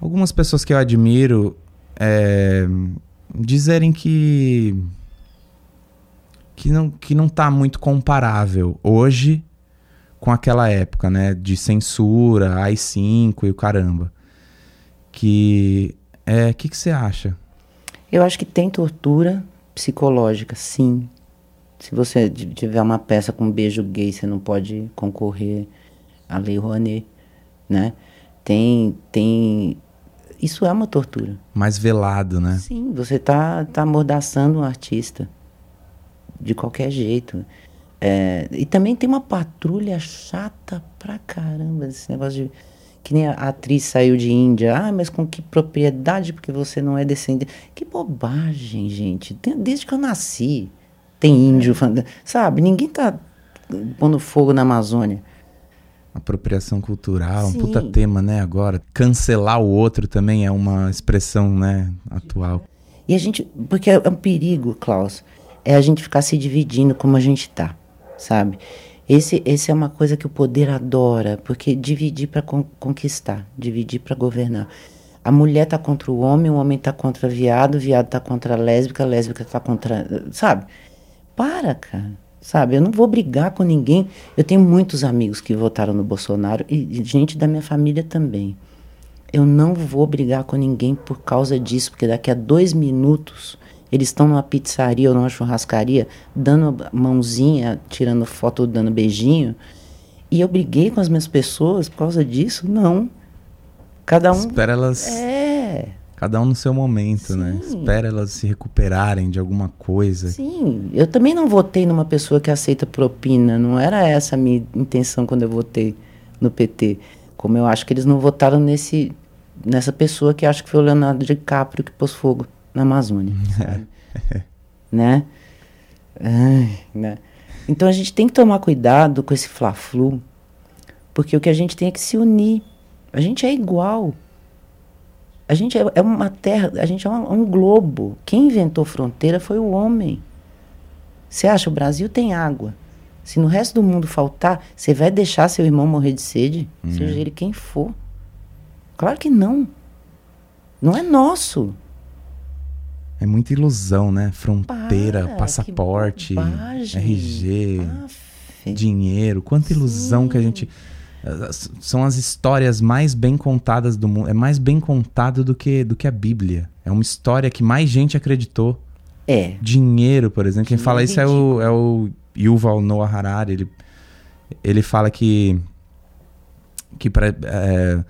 algumas pessoas que eu admiro é, dizerem que que não, que não tá muito comparável hoje com aquela época, né, de censura, AI-5 e o caramba. Que é, o que que você acha? Eu acho que tem tortura psicológica, sim. Se você tiver uma peça com beijo gay, você não pode concorrer à Lei Rouanet, né? Tem, tem... Isso é uma tortura. Mais velado, né? Sim, você tá, tá amordaçando um artista. De qualquer jeito. É, e também tem uma patrulha chata pra caramba. Esse negócio de. Que nem a atriz saiu de Índia. Ah, mas com que propriedade? Porque você não é descendente. Que bobagem, gente. Desde que eu nasci, tem índio. falando- Sabe? Ninguém tá pondo fogo na Amazônia. Apropriação cultural, um Sim. puta tema, né, agora. Cancelar o outro também é uma expressão, né, atual. E a gente. Porque é um perigo, Klaus. É a gente ficar se dividindo como a gente tá, sabe? Esse, esse é uma coisa que o poder adora, porque dividir para conquistar, dividir para governar. A mulher tá contra o homem, o homem tá contra viado, o viado tá contra a lésbica, a lésbica tá contra. Sabe? Para, cara. Sabe? Eu não vou brigar com ninguém. Eu tenho muitos amigos que votaram no Bolsonaro e gente da minha família também. Eu não vou brigar com ninguém por causa disso, porque daqui a dois minutos eles estão numa pizzaria ou numa churrascaria, dando mãozinha, tirando foto, dando beijinho. E eu briguei com as minhas pessoas por causa disso? Não. Cada um. Espera elas, É. cada um no seu momento, né? Sim. Espera elas se recuperarem de alguma coisa. Sim, eu também não votei numa pessoa que aceita propina. Não era essa a minha intenção quando eu votei no PT. Como eu acho que eles não votaram nesse, nessa pessoa que acho que foi o Leonardo DiCaprio que pôs fogo na Amazônia. sabe? né? Ai, né? Então a gente tem que tomar cuidado com esse fla-flu, porque o que a gente tem é que se unir. A gente é igual. A gente é, é uma terra, a gente é um, um globo. Quem inventou fronteira foi o homem. Você acha o Brasil tem água? Se no resto do mundo faltar, você vai deixar seu irmão morrer de sede? Seja ele quem for. Claro que não. Não é nosso. É muita ilusão, né? Fronteira, Para, passaporte. RG, Aff. dinheiro. Quanta ilusão que a gente. as- São as histórias mais bem contadas do mundo. É mais bem contado do que, do que a Bíblia. É uma história que mais gente acreditou. É. Dinheiro, por exemplo. Quem Dinheiro fala isso é o, é o Yuval Noah Harari. Ele, ele fala que, que pra, é,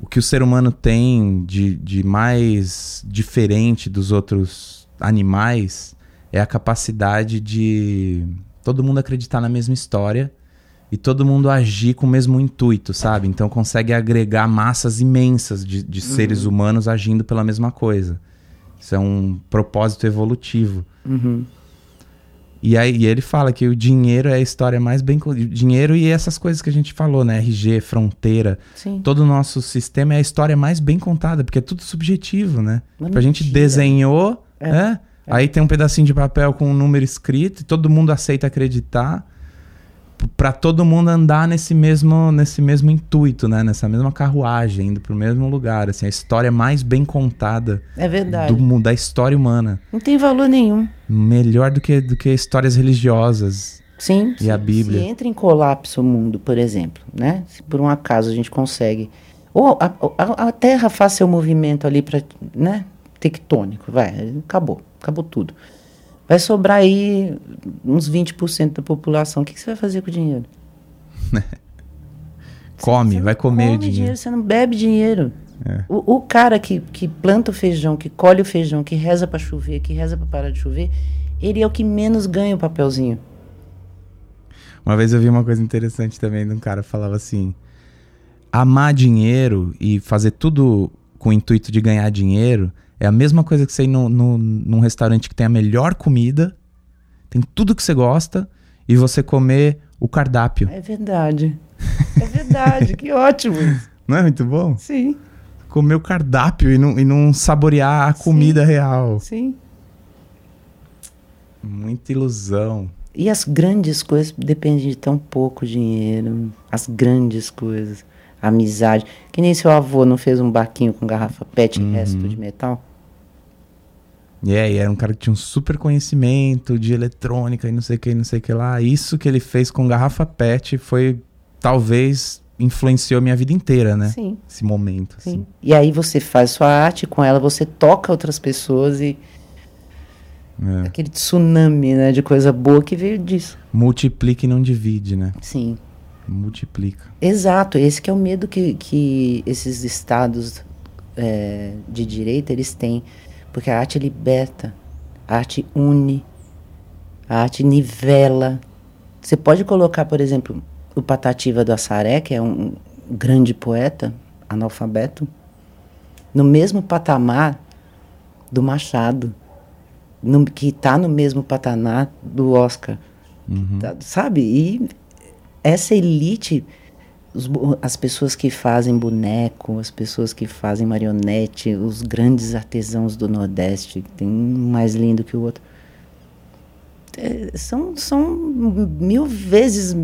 o que o ser humano tem de, de mais diferente dos outros animais é a capacidade de todo mundo acreditar na mesma história e todo mundo agir com o mesmo intuito, sabe? Então consegue agregar massas imensas de, de seres humanos agindo pela mesma coisa. Isso é um propósito evolutivo. Uhum. E aí e ele fala que o dinheiro é a história mais bem. Dinheiro e essas coisas que a gente falou, né? RG, fronteira. Sim. Todo o nosso sistema é a história mais bem contada, porque é tudo subjetivo, né? Uma Tipo, a gente desenhou, É, é, aí tem um pedacinho de papel com um número escrito, e todo mundo aceita acreditar. Para todo mundo andar nesse mesmo nesse mesmo intuito, né? Nessa mesma carruagem, indo pro mesmo lugar, assim, a história mais bem contada É verdade. do da história humana, Não tem valor nenhum. melhor do que do que histórias religiosas. Sim. E a se- Bíblia? Se entra em colapso o mundo, por exemplo, né? Se por um acaso a gente consegue. Ou a, a- a Terra faz seu movimento ali para, né? Tectônico, vai. Acabou. Acabou tudo. Vai sobrar aí uns 20% da população. O que, que você vai fazer com o dinheiro? Come, Você vai comer come dinheiro. Você não bebe dinheiro. É. O, o cara que, que planta o feijão, que colhe o feijão, que reza para chover, que reza para parar de chover, ele é o que menos ganha o papelzinho. Uma vez eu vi uma coisa interessante também de um cara que falava assim: amar dinheiro e fazer tudo com o intuito de ganhar dinheiro é a mesma coisa que você ir no, no, num restaurante que tem a melhor comida, tem tudo que você gosta, e você comer o cardápio. É verdade. É verdade, que ótimo. isso. Não é muito bom? Sim, Comer o cardápio e não, e não saborear a comida real. sim. Muita ilusão. E as grandes coisas dependem de tão pouco dinheiro. As grandes coisas. Amizade. Que nem seu avô não fez um barquinho com garrafa PET e resto de metal. E aí, era um cara que tinha um super conhecimento de eletrônica e não sei o que, não sei o que lá. Isso que ele fez com garrafa PET foi, talvez, influenciou minha vida inteira, né? Sim, Esse momento, sim. assim. E aí você faz sua arte com ela, você toca outras pessoas e É. aquele tsunami, né, de coisa boa que veio disso. Multiplica e não divide, né? Sim. Multiplica. Exato, esse que é o medo que, que esses estados é, de direita eles têm, porque a arte liberta, a arte une, a arte nivela. Você pode colocar, por exemplo, o Patativa do Assaré, que é um grande poeta, analfabeto, no mesmo patamar do Machado, no- que está no mesmo patamar do Oscar. Tá- sabe? E essa elite, os as pessoas que fazem boneco, as pessoas que fazem marionete, os grandes artesãos do Nordeste, tem um mais lindo que o outro, é, são, são mil vezes,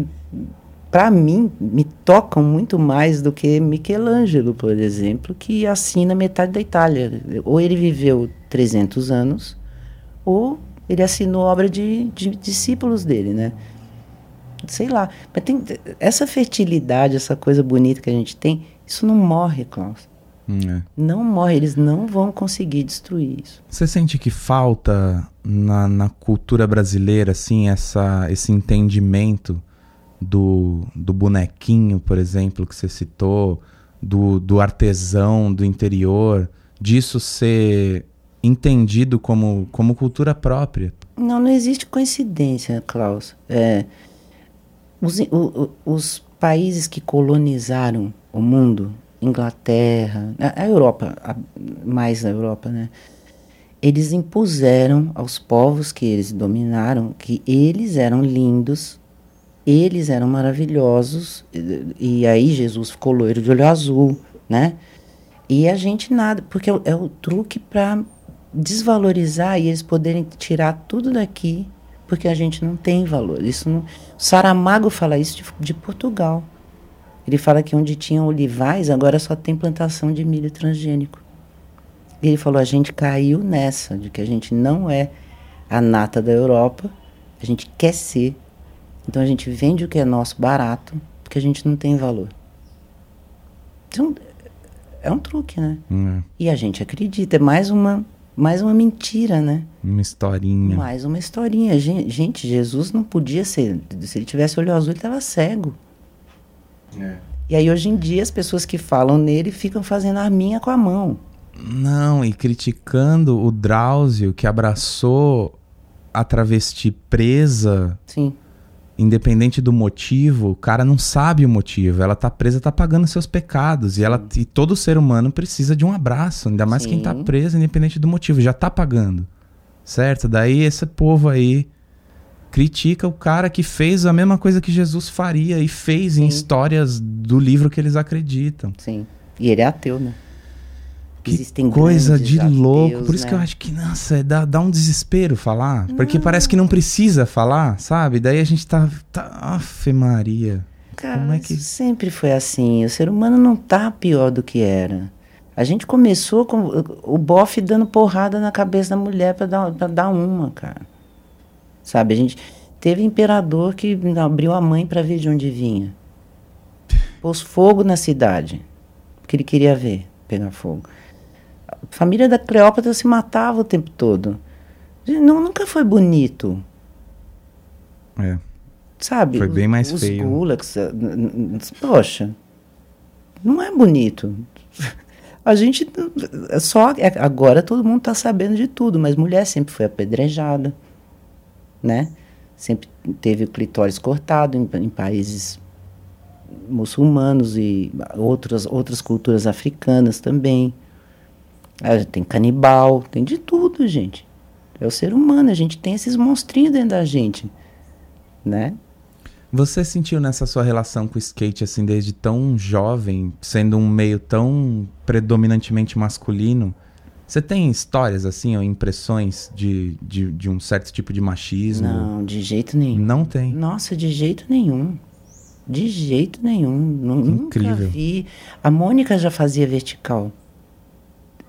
para mim, me tocam muito mais do que Michelangelo, por exemplo, que assina metade da Itália. Ou ele viveu 300 anos, ou ele assinou obra de, de discípulos dele, né? Sei lá. Mas tem essa fertilidade, essa coisa bonita que a gente tem, isso não morre, Klaus. É. Não morre, eles não vão conseguir destruir isso. Você sente que falta na, na cultura brasileira, assim, essa, esse entendimento do, do bonequinho, por exemplo, que você citou, do, do artesão do interior, disso ser entendido como, como cultura própria? Não, não existe coincidência, Klaus. É, os, o- os países que colonizaram o mundo, Inglaterra, a, a Europa, a- mais a Europa, né? Eles impuseram aos povos que eles dominaram que eles eram lindos, eles eram maravilhosos, e, e aí Jesus ficou loiro de olho azul, né? E a gente nada, porque é, é o truque para desvalorizar e eles poderem tirar tudo daqui, porque a gente não tem valor. Isso não, o Saramago fala isso de, de Portugal. Ele fala que onde tinha olivais, agora só tem plantação de milho transgênico. E ele falou: a gente caiu nessa, de que a gente não é a nata da Europa, a gente quer ser. Então a gente vende o que é nosso barato, porque a gente não tem valor. Então, é um truque, né? Hum, E a gente acredita, é mais uma, mais uma mentira, né? é. Uma historinha. Mais uma historinha. Gen- Gente, Jesus não podia ser. Se ele tivesse olho azul, ele estava cego. É. E aí, hoje em dia, as pessoas que falam nele ficam fazendo arminha com a mão. Não, e criticando o Drauzio que abraçou a travesti presa Sim, independente do motivo, o cara não sabe o motivo. Ela tá presa, tá pagando seus pecados. E, ela, e todo ser humano precisa de um abraço. Ainda mais quem tá Sim. preso, independente do motivo. Já tá pagando. Certo? Daí esse povo aí critica o cara que fez a mesma coisa que Jesus faria e fez em Sim. histórias do livro que eles acreditam. sim. E ele é ateu, né? Que Existem coisa de louco. Por isso que eu né? acho que, nossa, dá, dá um desespero falar. Porque parece que não precisa falar, sabe? Daí a gente tá. tá Afe Maria. Cara, Como é que- sempre foi assim. O ser humano não tá pior do que era. A gente começou com o bofe dando porrada na cabeça da mulher pra dar, pra dar uma, cara. Sabe, a gente teve imperador que abriu a mãe pra ver de onde vinha. Pôs fogo na cidade, porque ele queria ver pegar fogo. A família da Cleópatra se matava o tempo todo. Não, nunca foi bonito É. sabe? Foi bem mais os feio. gulags, eh, poxa, não é bonito. A gente é só é- agora todo mundo está sabendo de tudo, mas mulher sempre foi apedrejada, né? Sempre teve o clitóris cortado em, em países muçulmanos e outras outras culturas africanas também. Tem canibal, tem de tudo, gente. É o ser humano, a gente tem esses monstrinhos dentro da gente, né? Você sentiu nessa sua relação com o skate, assim, desde tão jovem, sendo um meio tão predominantemente masculino? Você tem histórias, assim, ou impressões de, de, de um certo tipo de machismo? Não, de jeito nenhum. Não tem. Nossa, de jeito nenhum. De jeito nenhum. Nu- Nunca Incrível. vi. A Mônica já fazia vertical.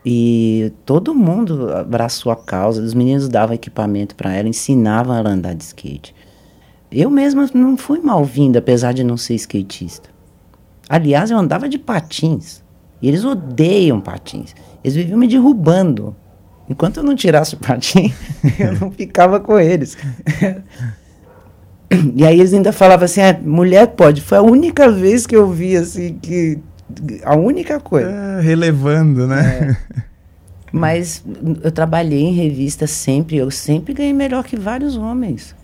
E todo mundo abraçou a causa. Os meninos davam equipamento para ela, ensinavam ela a andar de skate. Eu mesma não fui mal-vinda, apesar de não ser skatista. Aliás, eu andava de patins. E eles odeiam patins. Eles viviam me derrubando. Enquanto eu não tirasse o patins, eu não ficava com eles. E aí eles ainda falavam assim, ah, mulher pode. Foi a única vez que eu vi assim que. A única coisa. É, relevando, né? Mas eu trabalhei em revista sempre, eu sempre ganhei melhor que vários homens.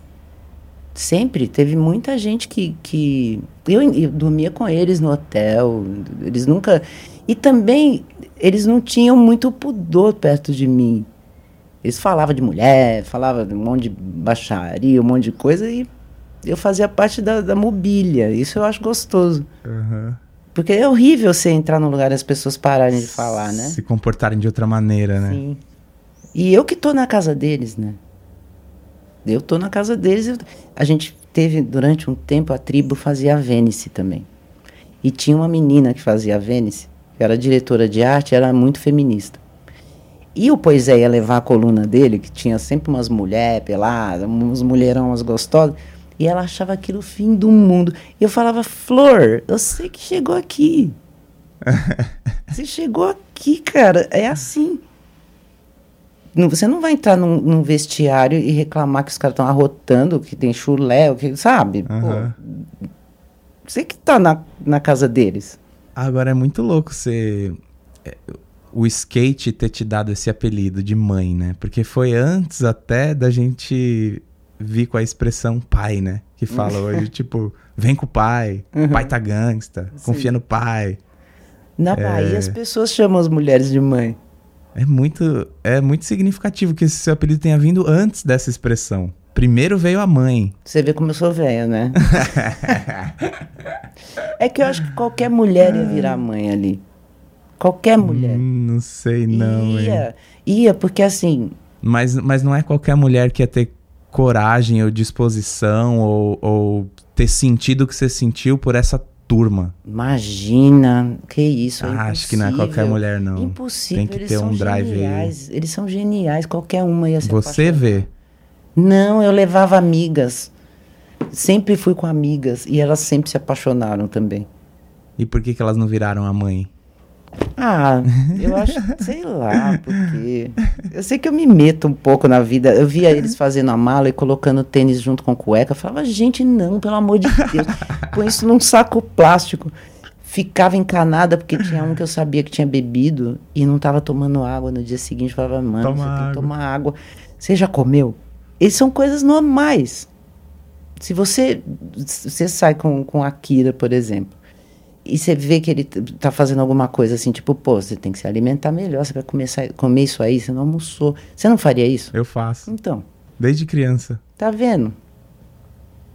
Sempre. Teve muita gente que. que eu, eu dormia com eles no hotel. Eles nunca. E também, eles não tinham muito pudor perto de mim. Eles falavam de mulher, falavam de um monte de baixaria, um monte de coisa, e eu fazia parte da, da mobília. Isso eu acho gostoso. Aham. Porque é horrível você entrar num lugar e as pessoas pararem de falar, né? Se comportarem de outra maneira, né? Sim. E eu que tô na casa deles, né? Eu tô na casa deles. eu- A gente teve, durante um tempo, a tribo fazia a Vênice também. E tinha uma menina que fazia a Vênice, que era diretora de arte, era muito feminista. E o Poisé ia levar a coluna dele, que tinha sempre umas mulheres peladas, uns mulherão, umas gostosas, e ela achava aquilo o fim do mundo. E eu falava, Flor, eu sei que chegou aqui. Você chegou aqui, cara. É assim. Você não vai entrar num, num vestiário e reclamar que os caras estão arrotando, que tem chulé, o que, sabe? Pô, Aham. você que tá na, na casa deles. Agora é muito louco você. é, O skate ter te dado esse apelido de mãe, né? Porque foi antes até da gente vir com a expressão pai, né? Que fala hoje, tipo, vem com o pai, Uhum. pai tá gangsta, confia no pai. Na Bahia, as pessoas chamam as mulheres de mãe. É muito, é muito significativo que esse seu apelido tenha vindo antes dessa expressão. Primeiro veio a mãe. Você vê como eu sou velha, né? é que eu acho que qualquer mulher ia virar mãe ali. Qualquer mulher. Hum, não sei não, hein? ia, ia, porque assim, Mas, mas não é qualquer mulher que ia ter coragem ou disposição ou, ou ter sentido o que você sentiu por essa turma. imagina, que isso, é Ah, acho que não é qualquer mulher, não. Impossível, Tem que eles ter são um drive aí. geniais, Eles são geniais, qualquer uma ia se Você apaixonar. vê. Não, eu levava amigas. Sempre fui com amigas e elas sempre se apaixonaram também. E por que, que elas não viraram a mãe? Ah, eu acho, sei lá, porque. Eu sei que eu me meto um pouco na vida. Eu via eles fazendo a mala e colocando tênis junto com cueca. Eu falava, gente, não, pelo amor de Deus. Põe isso num saco plástico. Ficava encanada porque tinha um que eu sabia que tinha bebido e não estava tomando água no dia seguinte. Eu falava, mano, Toma você tem água." que tomar água. Você já comeu? Eles são coisas normais. Se você, você sai com, com a Kira, por exemplo, e você vê que ele tá fazendo alguma coisa assim, tipo, pô, você tem que se alimentar melhor, você vai começar, comer isso aí, você não almoçou. Você não faria isso? Eu faço. Então, Desde criança. tá vendo?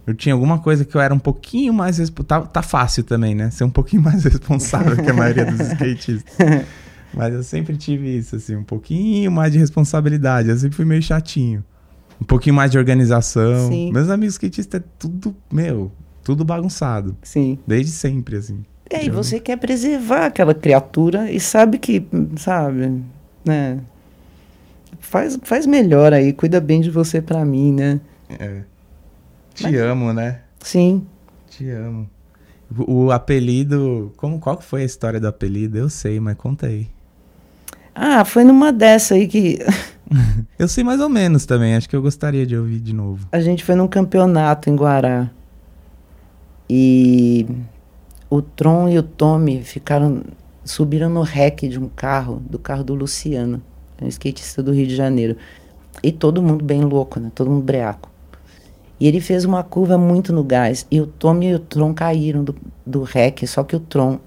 Eu tinha alguma coisa que eu era um pouquinho mais. Tá, tá fácil também, né? Ser um pouquinho mais responsável que a maioria dos skatistas. Mas eu sempre tive isso, assim, um pouquinho mais de responsabilidade. Eu sempre fui meio chatinho. Um pouquinho mais de organização. Sim. Meus amigos skatistas é tudo, meu, tudo bagunçado. Sim. Desde sempre, assim. E Eu- você quer preservar aquela criatura e sabe que, sabe, né? Faz, faz melhor aí, cuida bem de você pra mim, né? É. Te amo, né? Sim. Te amo. O, o apelido. Como, qual que foi a história do apelido? Eu sei, mas conta aí. Ah, foi numa dessa aí que Eu sei mais ou menos também. Acho que eu gostaria de ouvir de novo. a gente foi num campeonato em Guará. E o Tron e o Tommy ficaram. subiram no rec de um carro, do carro do Luciano, um skatista do Rio de Janeiro. E todo mundo bem louco, né? Todo mundo breaco. E ele fez uma curva muito no gás. E o Tommy e o Tron caíram do, do rec, só que o Tron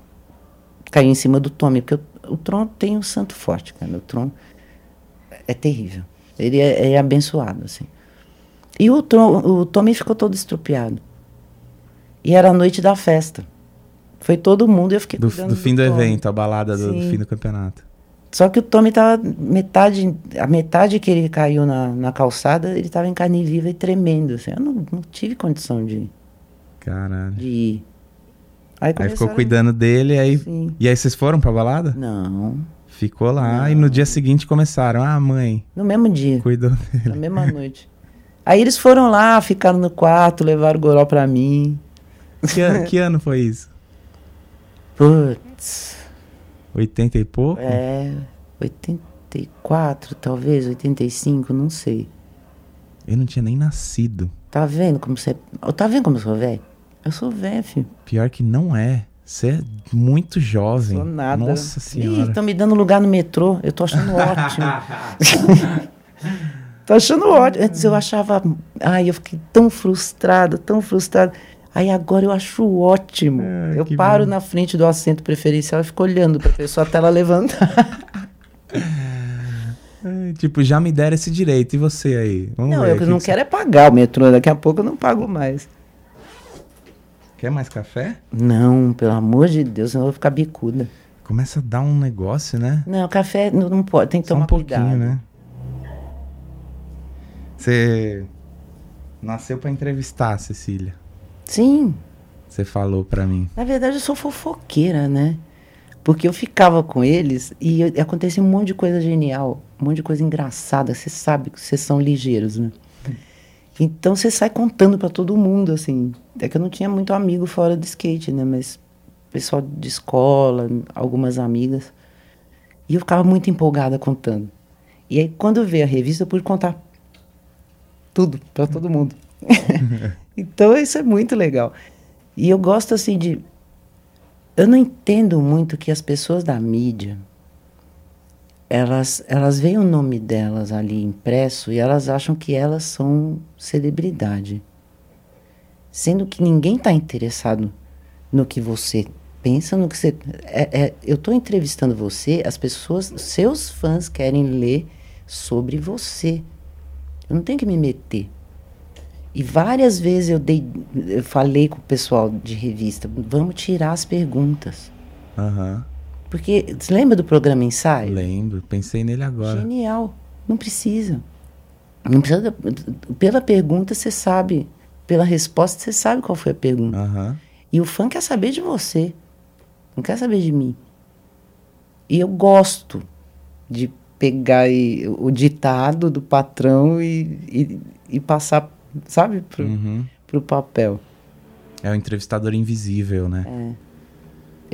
caiu em cima do Tommy, porque o, o Tron tem um santo forte, cara. O Tron é terrível. Ele é, é abençoado, assim. E o, Tron, o Tommy ficou todo estrupiado. E era a noite da festa. Foi todo mundo e eu fiquei Do, do fim do Tommy. evento, a balada do, do fim do campeonato. Só que o Tommy tava metade, a metade que ele caiu na, na calçada, ele tava em carne viva e tremendo. Assim. Eu não, não tive condição de, Caralho. de ir. Aí, Aí ficou cuidando dele, aí. Sim. E aí vocês foram pra balada? Não. Ficou lá e no dia seguinte começaram. Ah, mãe, No mesmo dia, cuidou na dele. mesma noite. Aí eles foram lá, ficaram no quarto, levaram o goró pra mim. Que, que ano foi isso? Putz. 80 e pouco? É. 84, talvez, 85, não sei. Eu não tinha nem nascido. Tá vendo como você. Tá vendo como eu sou velho? Eu sou velho, filho. Pior que não é. Você é muito jovem. Sou nada. Nossa Ih, senhora. estão me dando lugar no metrô. Eu tô achando ótimo. tô achando ótimo. Antes eu achava. Ai, eu fiquei tão frustrada, tão frustrada. Aí agora eu acho ótimo. Ah, eu paro bom. na frente do assento preferencial e fico olhando pra pessoa até ela levantar. É, tipo, já me deram esse direito. E você aí? Vamos não, ver, eu que não que quero é pagar o metrô. Daqui a pouco eu não pago mais. Quer mais café? Não, pelo amor de Deus, senão eu vou ficar bicuda. Começa a dar um negócio, né? Não, café não, não pode, tem que Só tomar um pouquinho, cuidado. né? Você nasceu pra entrevistar, Cecília. Sim, Você falou pra mim. Na verdade, eu sou fofoqueira, né? Porque eu ficava com eles e eu- acontecia um monte de coisa genial, um monte de coisa engraçada. Você sabe que vocês são ligeiros, né? Então você sai contando pra todo mundo, assim. É que eu não tinha muito amigo fora do skate, né? Mas pessoal de escola, algumas amigas. E eu ficava muito empolgada contando. E aí, quando eu vi a revista, eu pude contar tudo pra todo mundo. então, isso é muito legal. E eu gosto, assim, de. Eu não entendo muito que as pessoas da mídia. Elas, elas veem o nome delas ali impresso e elas acham que elas são celebridade. Sendo que ninguém está interessado no que você pensa, no que você. É, é, eu estou entrevistando você, as pessoas, seus fãs querem ler sobre você. Eu não tenho que me meter. E várias vezes eu, dei, eu falei com o pessoal de revista, vamos tirar as perguntas. Aham. Porque, você lembra do programa Ensaio? Lembro. Pensei nele agora. Genial. Não precisa. Não precisa. Pela pergunta você sabe. Pela resposta você sabe qual foi a pergunta. Aham. E o fã quer saber de você. Não quer saber de mim. E eu gosto de pegar e- o ditado do patrão e, e, e passar, sabe, pro, Uhum. pro papel. É o entrevistador invisível, né? É.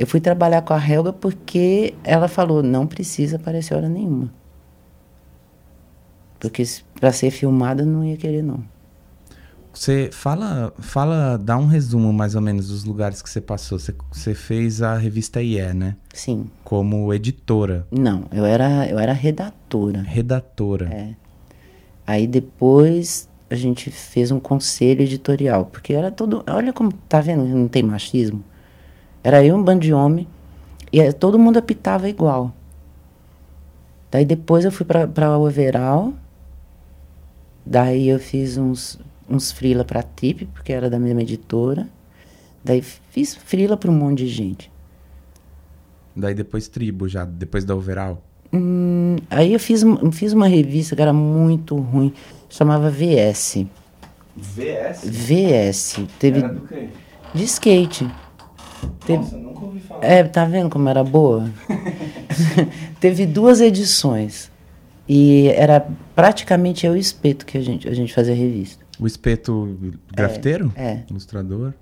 Eu fui trabalhar com a Helga porque ela falou, não precisa aparecer hora nenhuma. Porque pra ser filmada não ia querer, não. Você fala, fala, dá um resumo mais ou menos dos lugares que você passou. Você, você fez a revista IE, né? Sim. Como editora, Não, eu era, eu era redatora. redatora. É. Aí depois a gente fez um conselho editorial, porque era todo, olha como tá vendo, não tem machismo. Era eu um bando de homem e todo mundo apitava igual. Daí depois eu fui para Overall. Daí eu fiz uns uns frila pra Trip, porque era da mesma editora. Daí fiz frila pra um monte de gente. Daí depois tribo já, depois da overall. Hum, aí eu fiz, fiz uma revista que era muito ruim, chamava VS. VS? VS. Teve quê? de skate. Teve, nunca ouvi falar. é, tá vendo como era boa? Teve duas edições. E era praticamente eu e o espeto que a gente, a gente fazia revista. O espeto grafiteiro? É. Ilustrador?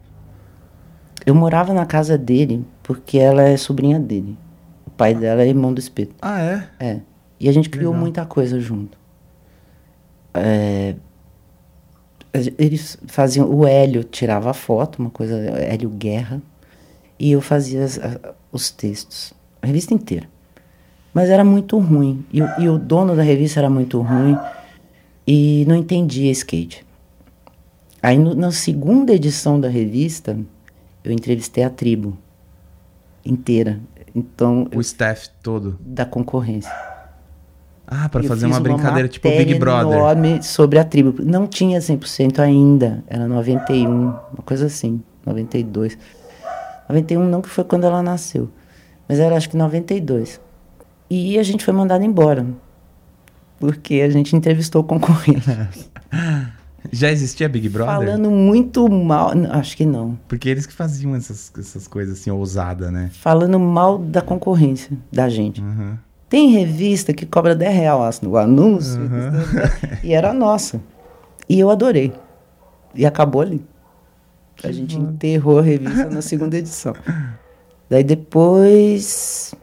Eu morava na casa dele porque ela é sobrinha dele. Pai dela é irmão do espeto. Ah, é? É. E a gente criou Legal. muita coisa junto. É, eles faziam. O Hélio tirava a foto, uma coisa. Hélio Guerra. E eu fazia as- a- os textos. A revista inteira. Mas era muito ruim. E, o- e o dono da revista era muito ruim. E não entendia skate. Aí no- na segunda edição da revista, eu entrevistei a tribo inteira. Então, O staff todo. da concorrência. Ah, pra Eu fazer uma brincadeira tipo matéria Big Brother. enorme sobre a tribo. Não tinha 100% ainda. Era 91, uma coisa assim. 92. 91 não que foi quando ela nasceu. Mas era acho que 92. E a gente foi mandado embora. Porque a gente entrevistou o concorrente. Já existia Big Brother? Falando muito mal. Acho que não. Porque eles que faziam essas, essas coisas assim, ousadas, né? Falando mal da concorrência, da gente. Uhum. Tem revista que cobra 10 reais no anúncio. E era nossa. E eu adorei. E acabou ali. A gente enterrou a revista na segunda edição. Daí depois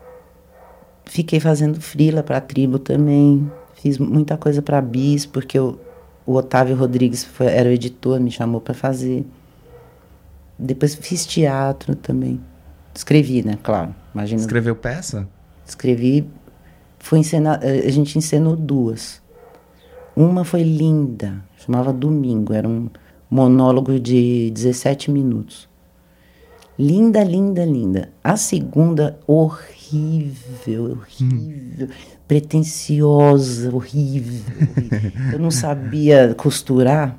fiquei fazendo frila para a tribo também. Fiz muita coisa para Bis, porque eu- o Otávio Rodrigues foi- era o editor, me chamou para fazer. Depois fiz teatro também. Escrevi, né? Claro. Imagina. Escreveu peça? Escrevi. Foi encenar, a gente encenou duas. Uma foi linda, chamava Domingo, era um monólogo de 17 minutos. Linda, linda, linda. A segunda, horrível, horrível, pretensiosa, horrível. Eu não sabia costurar.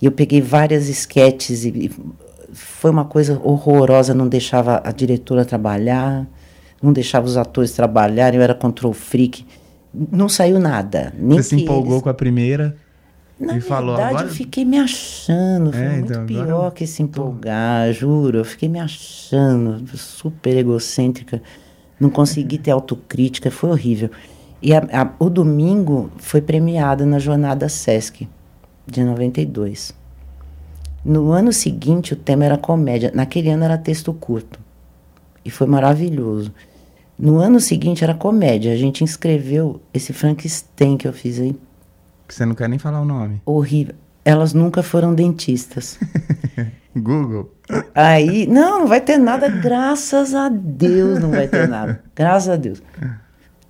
E eu peguei várias esquetes e, e foi uma coisa horrorosa, não deixava a diretora trabalhar, não deixava os atores trabalharem, eu era control freak. Não saiu nada. Nem Você se empolgou eles- com a primeira na e falou, verdade, agora... eu fiquei me achando. Foi É, muito então, pior que se empolgar, juro. Eu fiquei me achando super egocêntrica. Não consegui ter autocrítica, foi horrível. E a- a- o domingo foi premiada na Jornada Sesc, de 92. No ano seguinte, o tema era comédia. Naquele ano era texto curto. E foi maravilhoso. No ano seguinte era comédia. A gente inscreveu esse Frankenstein que eu fiz aí Que você não quer nem falar o nome. horrível. Elas nunca foram dentistas. Google. Aí, não, não vai ter nada, graças a Deus não vai ter nada. Graças a Deus.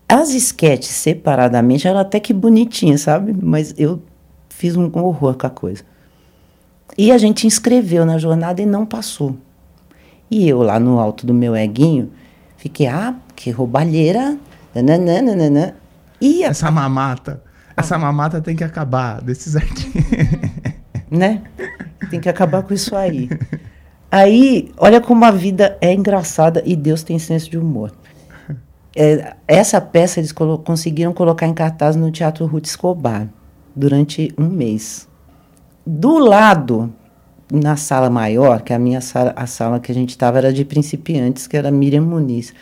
As esquetes separadamente eram até que bonitinhas, sabe? Mas eu fiz um horror com a coisa. E a gente inscreveu na jornada e não passou. E eu lá no alto do meu eguinho, fiquei, ah, que roubalheira, nananana. E a Essa mamata. Essa mamata tem que acabar desses artigos. né? Tem que acabar com isso aí. Aí, olha como a vida é engraçada e Deus tem senso de humor. É, essa peça eles colo- conseguiram colocar em cartaz no Teatro Ruth Escobar durante um mês. Do lado, na sala maior, que é a minha sala, a sala que a gente estava era de principiantes, que era Miriam Muniz.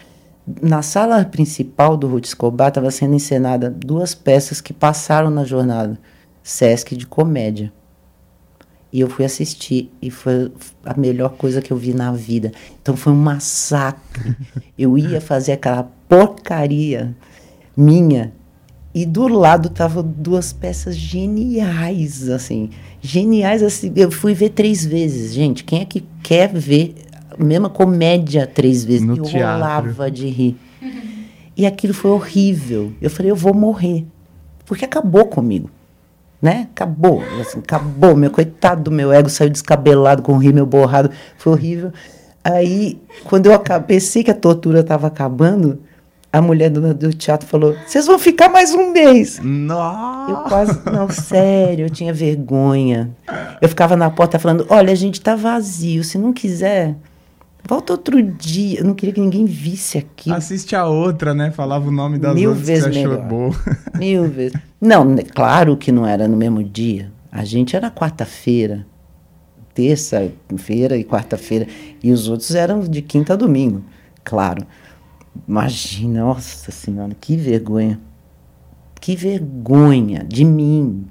Na sala principal do Ruth Escobar estava sendo encenada duas peças que passaram na jornada Sesc de comédia. E eu fui assistir e foi a melhor coisa que eu vi na vida. Então foi um massacre. Eu ia fazer aquela porcaria minha e do lado tava duas peças geniais, assim, geniais assim. Eu fui ver três vezes, gente. Quem é que quer ver a mesma comédia três vezes? No eu teatro. rolava de rir. E aquilo foi horrível. Eu falei, eu vou morrer, porque acabou comigo né? Acabou, assim, acabou. Meu coitado do meu ego saiu descabelado com o rímel borrado, foi horrível. Aí, quando eu pensei que a tortura estava acabando, a mulher do, do teatro falou: "Vocês vão ficar mais um mês". Nossa! Eu quase, não, sério, eu tinha vergonha. Eu ficava na porta falando: "Olha, a gente tá vazio, se não quiser, Volta outro dia. Eu não queria que ninguém visse aqui. Assiste a outra, né? Falava o nome das Mil outras que vezes você achou melhor. boa. Mil vezes. Não, né, claro que não era no mesmo dia. A gente era quarta-feira, terça-feira e quarta-feira. E os outros eram de quinta a domingo. Claro. Imagina, nossa senhora, que vergonha. Que vergonha de mim,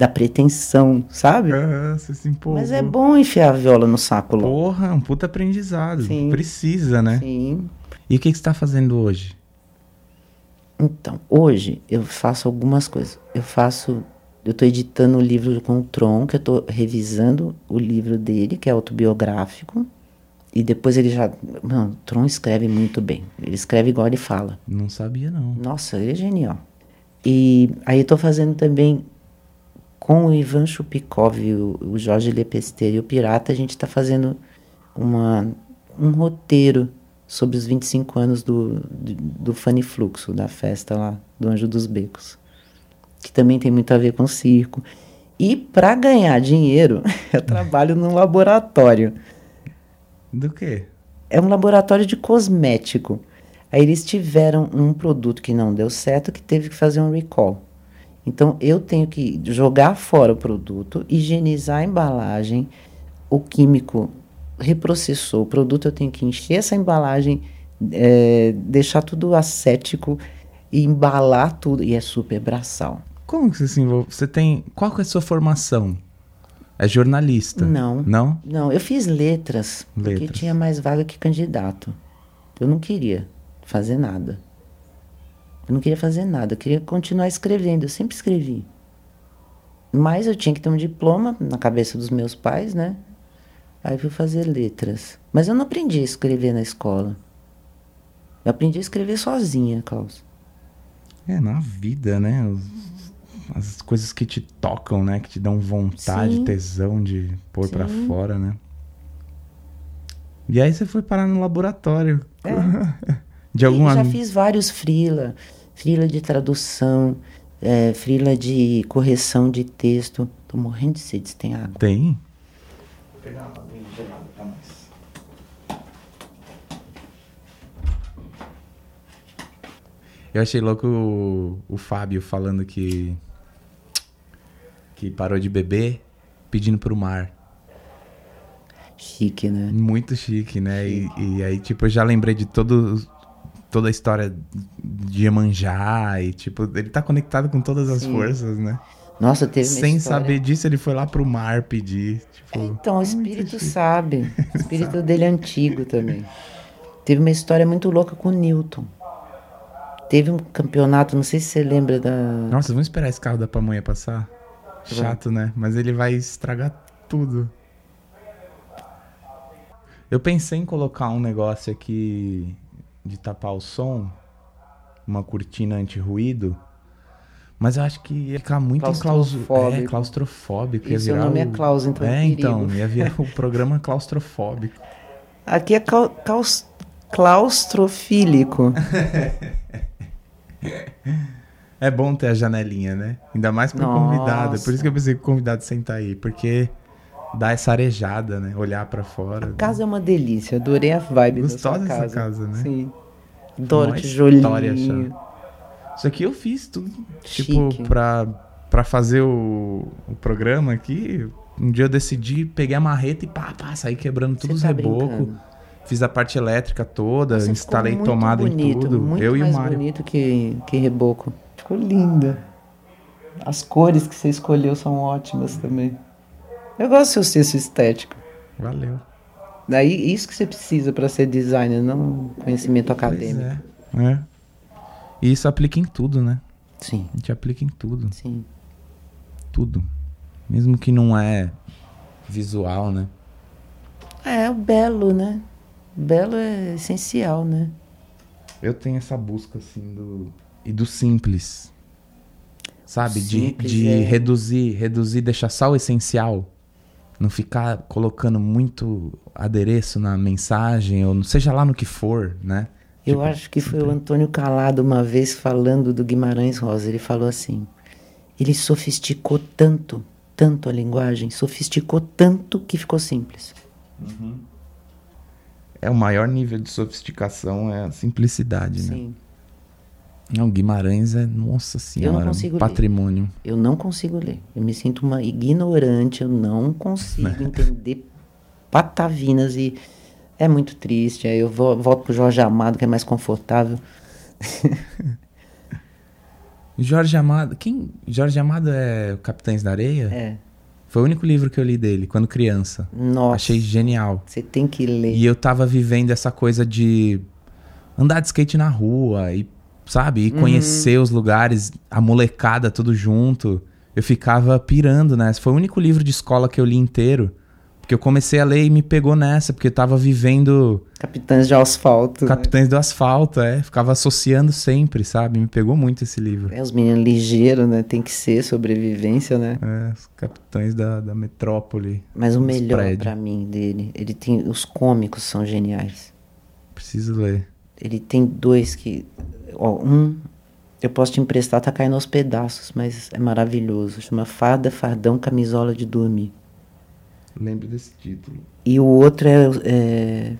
da pretensão, sabe? Ah, você se empolgou. Mas é bom enfiar a viola no saco logo. Porra, é um puta aprendizado. Sim. Precisa, né? Sim. E o que, que você tá fazendo hoje? Então, hoje eu faço algumas coisas. Eu faço. Eu estou editando o livro com o Tron, que eu estou revisando o livro dele, que é autobiográfico. E depois ele já. Mano, o Tron escreve muito bem. Ele escreve igual ele fala. Não sabia, não. Nossa, ele é genial. E aí eu tô fazendo também com o Ivan Chupikov, o, o Jorge Lepesteiro e o Pirata, a gente tá fazendo uma, um roteiro sobre os 25 anos do, do, do Funny Fluxo, da festa lá do Anjo dos Becos. Que também tem muito a ver com circo. E para ganhar dinheiro, eu trabalho num laboratório Do quê? é um laboratório de cosmético. Aí eles tiveram um produto que não deu certo, que teve que fazer um recall. Então eu tenho que jogar fora o produto, higienizar a embalagem, o químico reprocessou o produto, eu tenho que encher essa embalagem, eh, deixar tudo ascético e embalar tudo. E é super braçal. Como que você se envolve? Você tem. Qual que é a sua formação? É jornalista? Não. Não? Não, eu fiz letras, porque Letras. tinha mais vaga que candidato. Eu não queria fazer nada. Eu não queria fazer nada, eu queria continuar escrevendo, eu sempre escrevi. Mas eu tinha que ter um diploma na cabeça dos meus pais, né? Aí eu fui fazer letras. Mas eu não aprendi a escrever na escola. Eu aprendi a escrever sozinha, Klaus. É, na vida, né? As coisas que te tocam, né? Que te dão vontade, Sim. tesão de pôr pra Sim. fora, né? E aí você foi parar no laboratório. De algum É. E já fiz vários freela, freela de tradução, é, freela de correção de texto. Tô morrendo de sede, se tem água. Tem? Eu achei louco o, o Fábio falando que. que parou de beber pedindo pro mar. Chique, né? Muito chique, né? E, e aí, tipo, eu já lembrei de todo, toda a história de Iemanjá e, tipo, ele tá conectado com todas as Sim. forças, né? Nossa, teve uma Sem história- saber disso, ele foi lá pro mar pedir. Tipo, Então, o espírito sabe. O espírito dele é antigo também. Teve uma história muito louca com o Newton. Teve um campeonato, não sei se você lembra da. Nossa, vamos esperar esse carro da pamonha passar? Chato, né? Mas ele vai estragar tudo. Eu pensei em colocar um negócio aqui de tapar o som, uma cortina anti-ruído, mas eu acho que ia ficar muito claustrofóbico. Claustrofóbico. É, claustrofóbico. E ia seu nome é o- Klaus, então é É, então, ia virar o programa claustrofóbico. Aqui é caus- claustrofílico. É bom ter a janelinha, né? Ainda mais pro Nossa. convidado. Por isso que eu pensei que o convidado senta aí, porque dá essa arejada, né? Olhar pra fora. A casa é uma delícia, adorei a vibe Gostosa da sua essa casa. casa, né? Sim. Adoro tijolinho. Isso aqui eu fiz tudo, tipo, Chique. pra, pra fazer o, o programa aqui. Um dia eu decidi, peguei a marreta e pá, pá, saí quebrando Você todos tá os rebocos. Fiz a parte elétrica toda, Nossa, instalei tomada bonito, em tudo. Muito eu e o mais Mário. bonito que, que reboco. Ficou linda. As cores que você escolheu são ótimas também. Eu gosto do seu senso estético. Valeu. Daí, isso que você precisa para ser designer, não conhecimento Pois acadêmico. é. é. E isso aplica em tudo, né? Sim, A gente aplica em tudo. sim. Tudo. Mesmo que não é visual, né? É, o belo, né? O belo é essencial, né? Eu tenho essa busca, assim, do. E do simples. Sabe? De, Simples de é- reduzir, reduzir, deixar só o essencial. Não ficar colocando muito adereço na mensagem, ou seja lá no que for, né? Eu Tipo, acho que foi o Antônio Calado uma vez falando do Guimarães Rosa. Ele falou assim: ele sofisticou tanto, tanto a linguagem, sofisticou tanto que ficou simples. É o maior nível de sofisticação, é a simplicidade, né? Sim. Não, Guimarães é, nossa senhora, consigo um ler. patrimônio. Eu não consigo ler. Eu me sinto uma ignorante, eu não consigo entender patavinas e é muito triste. Aí eu vou, volto pro Jorge Amado, que é mais confortável. Jorge Amado, quem? Jorge Amado é Capitães da Areia? É. Foi o único livro que eu li dele, quando criança. Nossa. Achei genial. Você tem que ler. E eu tava vivendo essa coisa de andar de skate na rua e, sabe, e conhecer os lugares, a molecada tudo junto. Eu ficava pirando nessa. Foi o único livro de escola que eu li inteiro. Porque eu comecei a ler e me pegou nessa, porque eu tava vivendo Capitães de Asfalto. né? Capitães do Asfalto, é. Ficava associando sempre, sabe? Me pegou muito esse livro. É, os meninos ligeiros, né? Tem que ser sobrevivência, né? É, os Capitães da, da Metrópole. Mas o melhor pra mim dele, ele tem os cômicos são geniais. Preciso ler. Ele tem dois que, ó, um eu posso te emprestar, tá caindo aos pedaços, mas é maravilhoso. Chama Farda, Fardão, Camisola de Dormir. Lembro desse título. E o outro é, é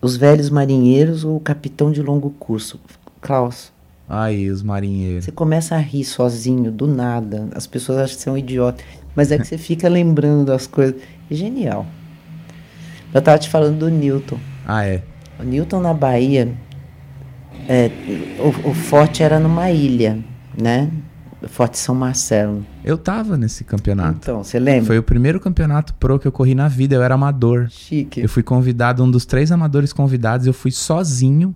Os Velhos Marinheiros ou o Capitão de Longo Curso. Klaus, Aí, os marinheiros. você começa a rir sozinho, do nada. As pessoas acham que você é um idiota. Mas é que você fica lembrando das coisas. Genial. Eu tava te falando do Newton. Ah, é. O Newton na Bahia, é, o, o forte era numa ilha, né? O Forte São Marcelo. Eu tava nesse campeonato. Então, você lembra? Foi o primeiro campeonato pro que eu corri na vida. Eu era amador. Chique. Eu fui convidado, um dos três amadores convidados. Eu fui sozinho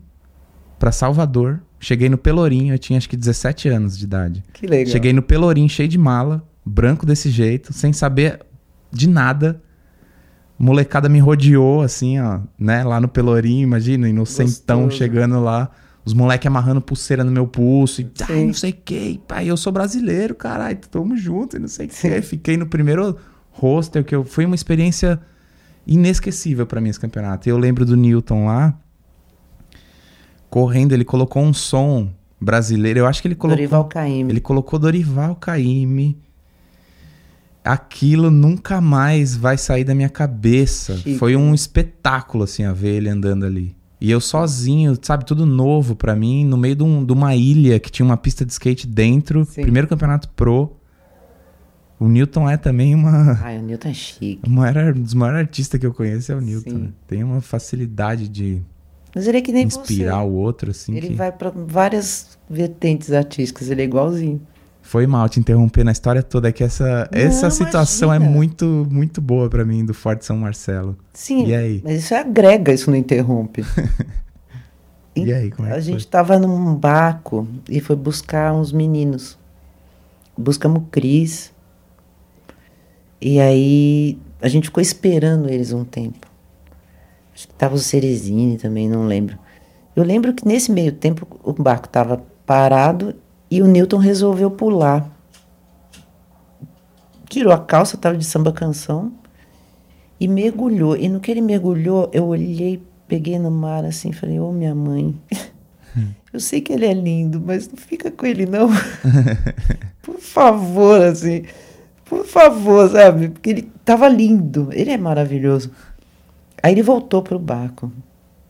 pra Salvador. Cheguei no Pelourinho, eu tinha acho que 17 anos de idade. Que legal. Cheguei no Pelourinho cheio de mala, branco desse jeito, sem saber de nada. Molecada me rodeou, assim, ó, né? Lá no Pelourinho, imagina, inocentão Gostoso. chegando lá. Os moleques amarrando pulseira no meu pulso. E, ai, não sei o que. Pai, eu sou brasileiro, caralho. Tamo junto e não sei o que. Fiquei no primeiro hostel, que eu, foi uma experiência inesquecível pra mim esse campeonato. Eu lembro do Newton lá, correndo, ele colocou um som brasileiro. Eu acho que ele colocou. Dorival Caymmi. Ele colocou Dorival Caymmi. Aquilo nunca mais vai sair da minha cabeça. Chique. Foi um espetáculo, assim, a ver ele andando ali. E eu sozinho, sabe, tudo novo pra mim, no meio de, um- de uma ilha que tinha uma pista de skate dentro. Sim. Primeiro campeonato pro. O Newton é também uma. Ai, o Newton é chique. o maior- um dos maiores artistas que eu conheço é o Newton. Né? Tem uma facilidade de Mas ele é que nem inspirar você. o outro, assim. Ele que... vai pra várias vertentes artísticas, ele é igualzinho. Foi mal te interromper na história toda, é que essa, Não, essa situação imagina. é muito, muito boa pra mim, do Forte São Marcelo. Sim, E aí? mas isso agrega, isso não interrompe. E aí, como é a gente foi? tava num barco e foi buscar uns meninos. Buscamos o Cris. E aí a gente ficou esperando eles um tempo. Acho que tava o Cerezine também, não lembro. Eu lembro que nesse meio tempo o barco tava parado e o Newton resolveu pular. Tirou a calça, tava de samba canção e mergulhou. E no que ele mergulhou, eu olhei, peguei no mar assim, falei: "Ô minha mãe, eu sei que ele é lindo, mas não fica com ele não. Por favor, assim. Por favor, sabe? Porque ele tava lindo, ele é maravilhoso. Aí ele voltou pro barco.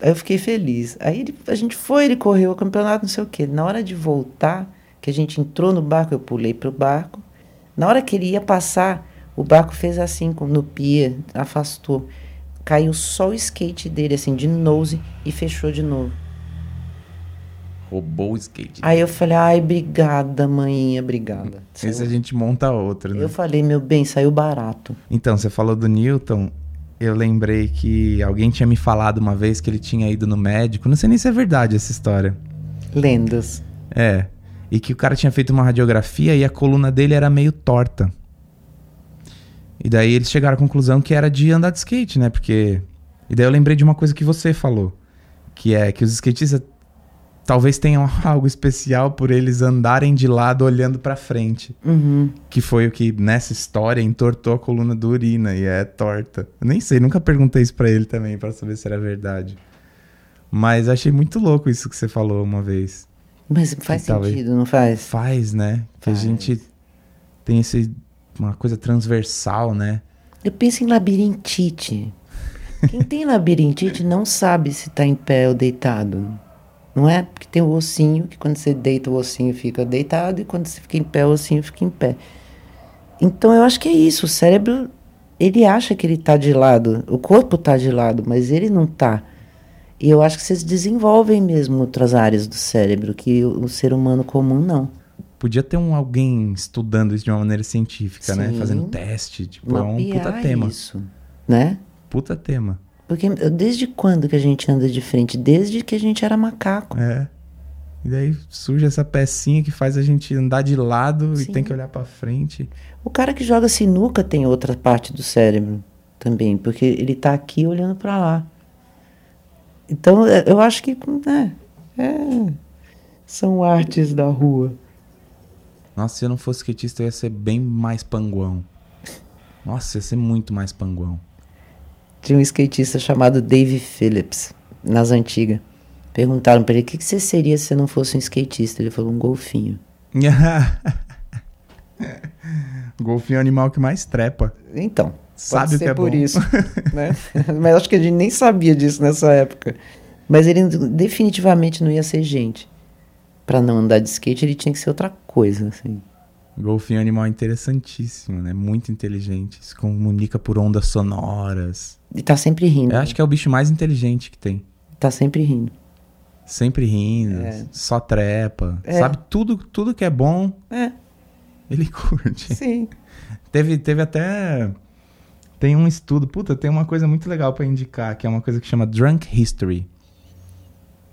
Aí eu fiquei feliz. Aí ele- a gente foi, ele correu o campeonato, não sei o quê. Na hora de voltar, que a gente entrou no barco, eu pulei pro barco. Na hora que ele ia passar, o barco fez assim, no pia, afastou. Caiu só o skate dele, assim, de nose, e fechou de novo. Roubou o skate. Aí eu falei, ai, obrigada, maninha, obrigada. Esse a gente monta outro, né? Eu falei, meu bem, saiu barato. Então, você falou do Newton. Eu lembrei que alguém tinha me falado uma vez que ele tinha ido no médico. Não sei nem se é verdade essa história. Lendas. É. E que o cara tinha feito uma radiografia e a coluna dele era meio torta. E daí eles chegaram à conclusão que era de andar de skate, né? Porque. E daí eu lembrei de uma coisa que você falou. Que é que os skatistas talvez tenham algo especial por eles andarem de lado olhando pra frente. Uhum. Que foi o que nessa história entortou a coluna do Urina e é torta. Eu nem sei, nunca perguntei isso pra ele também pra saber se era verdade. Mas achei muito louco isso que você falou uma vez. Mas faz Que aí? sentido, não faz? Faz, né? Que Faz. a gente tem esse uma coisa transversal, né? Eu penso em labirintite. Quem tem labirintite não sabe se tá em pé ou deitado. Não é? Porque tem o ossinho, que quando você deita o ossinho fica deitado, e quando você fica em pé, o ossinho fica em pé. Então eu acho que é isso. O cérebro, ele acha que ele tá de lado. O corpo tá de lado, mas ele não tá. E eu acho que vocês desenvolvem mesmo outras áreas do cérebro, que o, o ser humano comum não. Podia ter um alguém estudando isso de uma maneira científica, né? Sim. Fazendo teste. Tipo, é um Mapear puta tema. isso, né? Puta tema. Porque desde quando que a gente anda de frente? Desde que a gente era macaco. É. E daí surge essa pecinha que faz a gente andar de lado Sim. e tem que olhar pra frente. O cara que joga sinuca tem outra parte do cérebro também, porque ele tá aqui olhando pra lá. Então, é, eu acho que é, é, são artes da rua. Nossa, se eu não fosse skatista, eu ia ser bem mais panguão. Nossa, ia ser muito mais panguão. Tinha um skatista chamado Dave Phillips, nas antigas. Perguntaram pra ele o que, que você seria se você não fosse um skatista. Ele falou um golfinho. Golfinho é o animal que mais trepa. Então, Sabe pode o ser que é por bom. isso, né? Mas acho que a gente nem sabia disso nessa época. Mas ele definitivamente não ia ser gente. Pra não andar de skate, ele tinha que ser outra coisa, assim. Golfinho é um animal interessantíssimo, né? Muito inteligente. Se comunica por ondas sonoras. E tá sempre rindo. Eu acho que é o bicho mais inteligente que tem. Tá sempre rindo. Sempre rindo, É. só trepa. É. Sabe tudo, tudo que é bom, É, ele curte. sim. Teve, teve até. Tem um estudo. Puta, tem uma coisa muito legal pra indicar, que é uma coisa que chama Drunk History.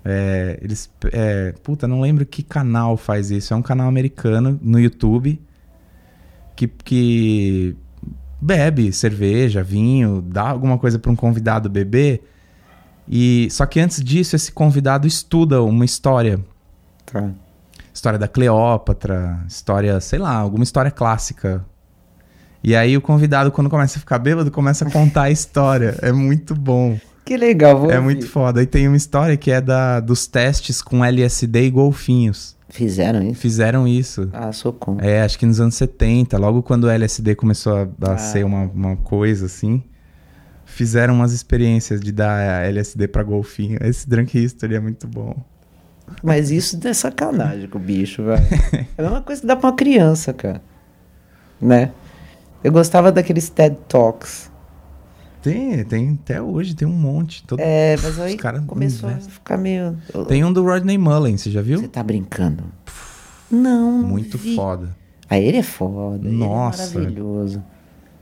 É, eles. É, puta, não lembro que canal faz isso. É um canal americano no YouTube que, que bebe cerveja, vinho, dá alguma coisa pra um convidado beber. E só que antes disso, esse convidado estuda uma história Tá. história da Cleópatra, história, sei lá, alguma história clássica. E aí o convidado, quando começa a ficar bêbado, começa a contar a história. É muito bom. Que legal, vou É ouvir. muito foda. Aí tem uma história que é da, dos testes com LSD e golfinhos. Fizeram isso? Fizeram isso. Ah, sou contra. É, acho que nos anos 70, logo quando o LSD começou a, a Ah. ser uma, uma coisa assim, fizeram umas experiências de dar LSD pra golfinho. Esse Drunk History é muito bom. Mas isso é sacanagem com o bicho, velho. É uma coisa que dá pra uma criança, cara. Né? Eu gostava daqueles TED Talks. Tem, tem até hoje, tem um monte. Todo... É, mas aí Os caras começou a investem. ficar meio. Tem um do Rodney Mullen, você já viu? Você tá brincando? Não. não Muito vi. foda. Aí ele é foda. Nossa. Ele é maravilhoso.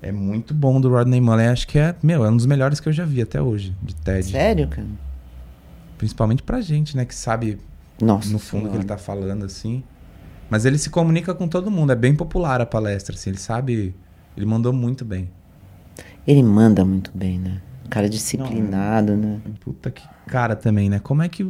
É muito bom do Rodney Mullen. Acho que é, meu, é um dos melhores que eu já vi até hoje, de TED. Sério, cara? Principalmente pra gente, né, que sabe Nossa. no fundo o que ele tá falando, assim. Mas ele se comunica com todo mundo. É bem popular a palestra, assim. Ele sabe. Ele mandou muito bem. Ele manda muito bem, né? Um cara disciplinado, né? Puta que cara também, né? Como é que.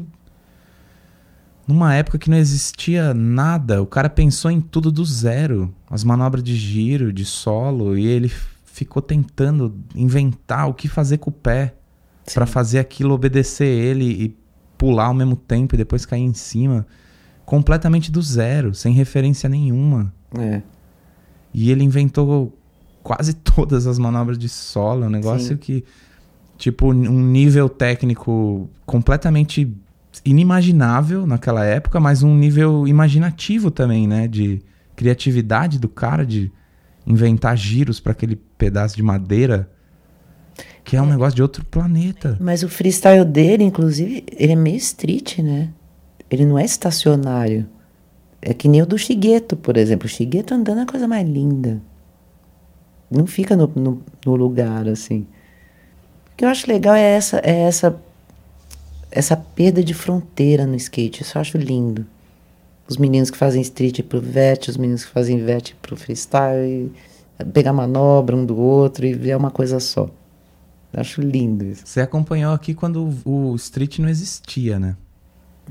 Numa época que não existia nada, o cara pensou em tudo do zero. As manobras de giro, de solo, e ele ficou tentando inventar o que fazer com o pé pra Sim. fazer aquilo obedecer ele e pular ao mesmo tempo e depois cair em cima. Completamente do zero, sem referência nenhuma. É. E ele inventou quase todas as manobras de solo, é um negócio Sim. que, tipo, um nível técnico completamente inimaginável naquela época, mas um nível imaginativo também, né? De criatividade do cara, de inventar giros para aquele pedaço de madeira, que é um negócio de outro planeta. Mas o freestyle dele, inclusive, ele é meio street, né? Ele não é estacionário. É que nem o do Shigeto, por exemplo. O Shigeto andando é a coisa mais linda. Não fica no, no, no lugar, assim. O que eu acho legal é essa, é essa, essa perda de fronteira no skate. Isso eu acho lindo. Os meninos que fazem street pro vet, os meninos que fazem vet pro freestyle, pegar manobra um do outro e ver uma coisa só. Eu acho lindo isso. Você acompanhou aqui quando o, o street não existia, né?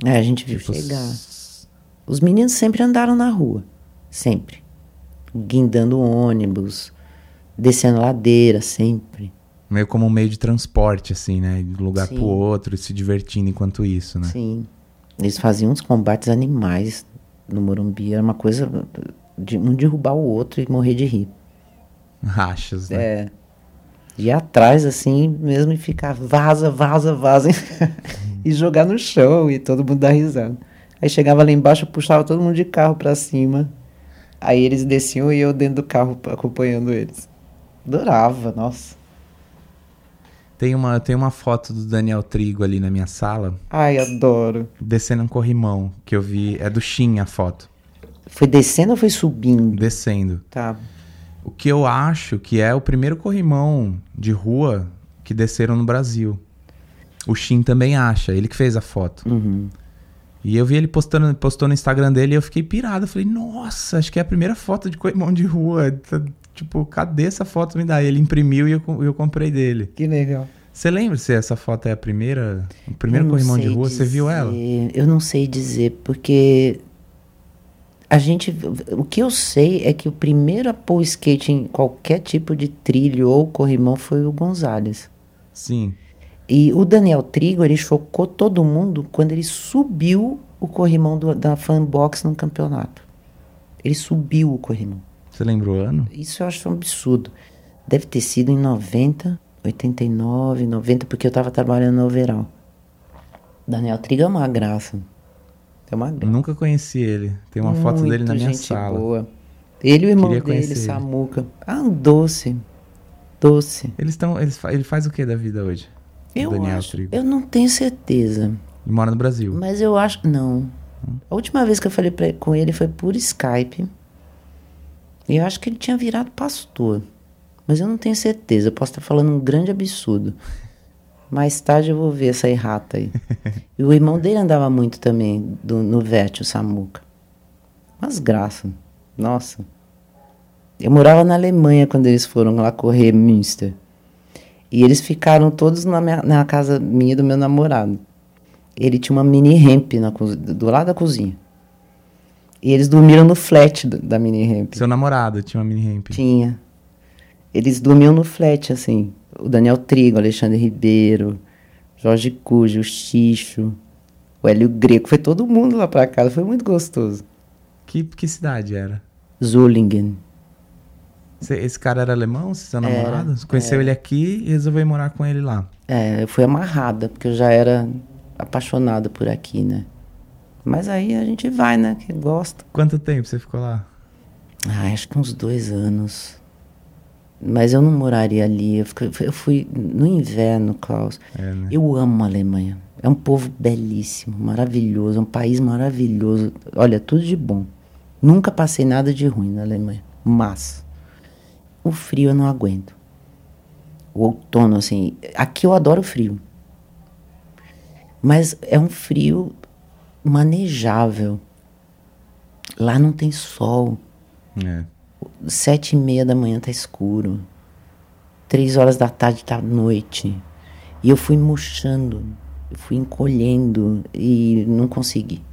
É, a gente viu Tipo, chegar. s- Os meninos sempre andaram na rua. Sempre. Guindando ônibus, descendo ladeira, sempre. Meio como um meio de transporte, assim, né? De um lugar Sim. pro outro e se divertindo enquanto isso, né? Sim. Eles faziam uns combates animais no Morumbi. Era uma coisa de um derrubar o outro e morrer de rir. Rachas, né? É. Ir atrás, assim, mesmo e ficar vaza, vaza, vaza. e jogar no chão e todo mundo dar risada. Aí chegava lá embaixo, puxava todo mundo de carro pra cima. Aí eles desciam e eu dentro do carro acompanhando eles. Adorava, nossa. Tem uma, tem uma foto do Daniel Trigo ali na minha sala, Ai, adoro. descendo um corrimão, que eu vi. É do Shin a foto. Foi descendo ou foi subindo? Descendo. Tá. O que eu acho que é o primeiro corrimão de rua que desceram no Brasil. O Shin também acha, ele que fez a foto. Uhum. E eu vi ele postando, postou no Instagram dele e eu fiquei pirado. Eu falei, nossa, acho que é a primeira foto de corrimão de rua. Tipo, cadê essa foto? Me dá. Ele imprimiu e eu, eu comprei dele. Que legal. Você lembra se essa foto é a primeira? O primeiro corrimão de rua? Você viu ela? Eu não sei dizer, porque a gente. O que eu sei é que o primeiro a pôr skate em qualquer tipo de trilho ou corrimão foi o Gonzalez. Sim. E o Daniel Trigo, ele chocou todo mundo quando ele subiu o corrimão do- da Fanbox no campeonato. Ele subiu o corrimão. Você lembra o ano? Isso eu acho um absurdo. Deve ter sido em 90, 89, 90, porque eu tava trabalhando no overall. Daniel Trigo é uma graça. É uma Eu graça. nunca conheci ele. Tem uma foto dele na Muito minha gente sala. Boa. Ele e o irmão Queria dele, ele. Samuca. Ah, um doce. Doce. Eles estão. Eles, ele faz o que da vida hoje? Eu Daniel acho. Trigo. Eu não tenho certeza. Ele mora no Brasil. Mas eu acho. Não. A última vez que eu falei pra- com ele foi por Skype. Eu acho que ele tinha virado pastor. Mas eu não tenho certeza. Eu posso estar falando um grande absurdo. Mais tarde eu vou ver essa errata aí. e o irmão dele andava muito também do, no VET, o Samuca. Mas graça. Nossa. Eu morava na Alemanha quando eles foram lá correr Münster. E eles ficaram todos na, minha- na casa minha do meu namorado. Ele tinha uma mini ramp na do lado da cozinha. E eles dormiram no flat do- da mini ramp. Seu namorado tinha uma mini ramp. Tinha. Eles dormiam no flat, assim. O Daniel Trigo, Alexandre Ribeiro, Jorge Cujo, o Xixo, o Hélio Greco. Foi todo mundo lá pra casa. Foi muito gostoso. Que, que cidade era? Zulingen. Esse cara era alemão, seu Era, namorado? Você conheceu ele aqui e resolveu ir morar com ele lá. É, eu fui amarrada, porque eu já era apaixonada por aqui, né? Mas aí a gente vai, né? Que gosta. Quanto tempo você ficou lá? Ah, acho que uns dois anos. Mas eu não moraria ali. Eu, fiquei- eu fui no inverno, Klaus. É, né? Eu amo a Alemanha. É um povo belíssimo, maravilhoso, é um país maravilhoso. Olha, tudo de bom. Nunca passei nada de ruim na Alemanha. Mas o frio eu não aguento. O outono, assim. Aqui eu adoro frio. Mas é um frio manejável. Lá não tem sol. É. Sete e meia da manhã tá escuro. Três horas da tarde tá noite. E eu fui murchando, eu fui encolhendo e não consegui.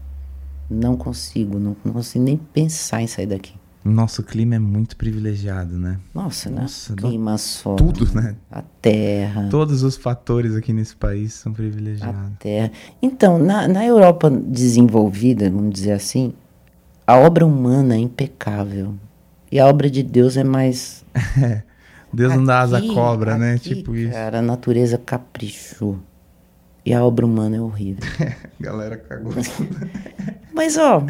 Não consigo, não, não consigo nem pensar em sair daqui. Nosso clima é muito privilegiado, né? Nossa, né? Nossa, Clima só. Tudo, né? A terra. Todos os fatores aqui nesse país são A privilegiados. terra. Então, na, na Europa desenvolvida, vamos dizer assim, a obra humana é impecável. E a obra de Deus é mais Deus não dá asa à Aqui- cobra, né? aqui, Tipo isso. Cara, a natureza caprichou. E a obra humana é horrível. Galera cagou. Mas, ó,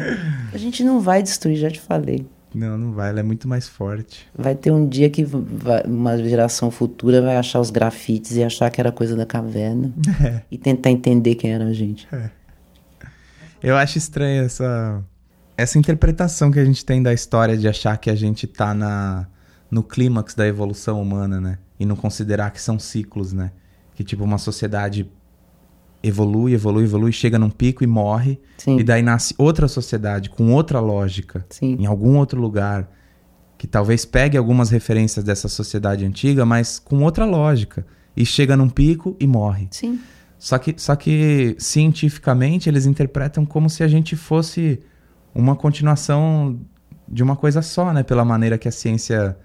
a gente não vai destruir, já te falei. Não, não vai. Ela é muito mais forte. Vai ter um dia que vai- uma geração futura vai achar os grafites e achar que era coisa da caverna. E tentar entender quem era a gente. Eu acho estranho essa, essa interpretação que a gente tem da história de achar que a gente tá na, no clímax da evolução humana, né? E não considerar que são ciclos, né? Que tipo, uma sociedade evolui, evolui, evolui, chega num pico e morre. Sim. E daí nasce outra sociedade com outra lógica, Sim. em algum outro lugar, que talvez pegue algumas referências dessa sociedade antiga, mas com outra lógica. E chega num pico e morre. Sim. Só que, só que cientificamente eles interpretam como se a gente fosse uma continuação de uma coisa só, né? Pela maneira que a ciência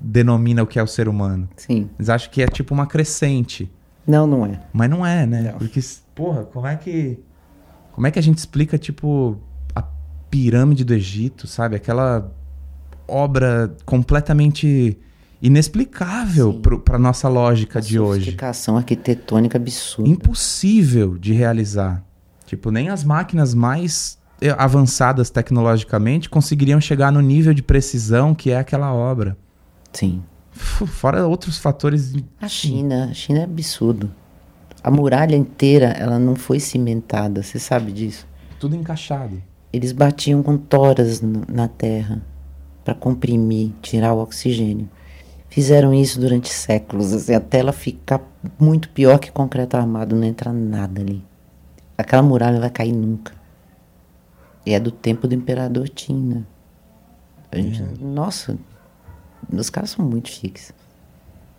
denomina o que é o ser humano. Sim. Eles acham que é tipo uma crescente. Não, não é. Mas não é, né? Não. Porque, porra, como é que. Como é que a gente explica, tipo, a pirâmide do Egito, sabe? Aquela obra completamente inexplicável pra nossa lógica de hoje. Sofisticação arquitetônica absurda. Impossível de realizar. Tipo, nem as máquinas mais eh, avançadas tecnologicamente conseguiriam chegar no nível de precisão que é aquela obra. Sim. Fora outros fatores. A China, a China é absurdo. A muralha inteira, ela não foi cimentada, você sabe disso? Tudo encaixado. Eles batiam com toras na terra para comprimir, tirar o oxigênio. Fizeram isso durante séculos, assim, até ela ficar muito pior que concreto armado, não entra nada ali. Aquela muralha vai cair nunca. E é do tempo do imperador Qin, né? Gente- Nossa, os caras são muito chiques.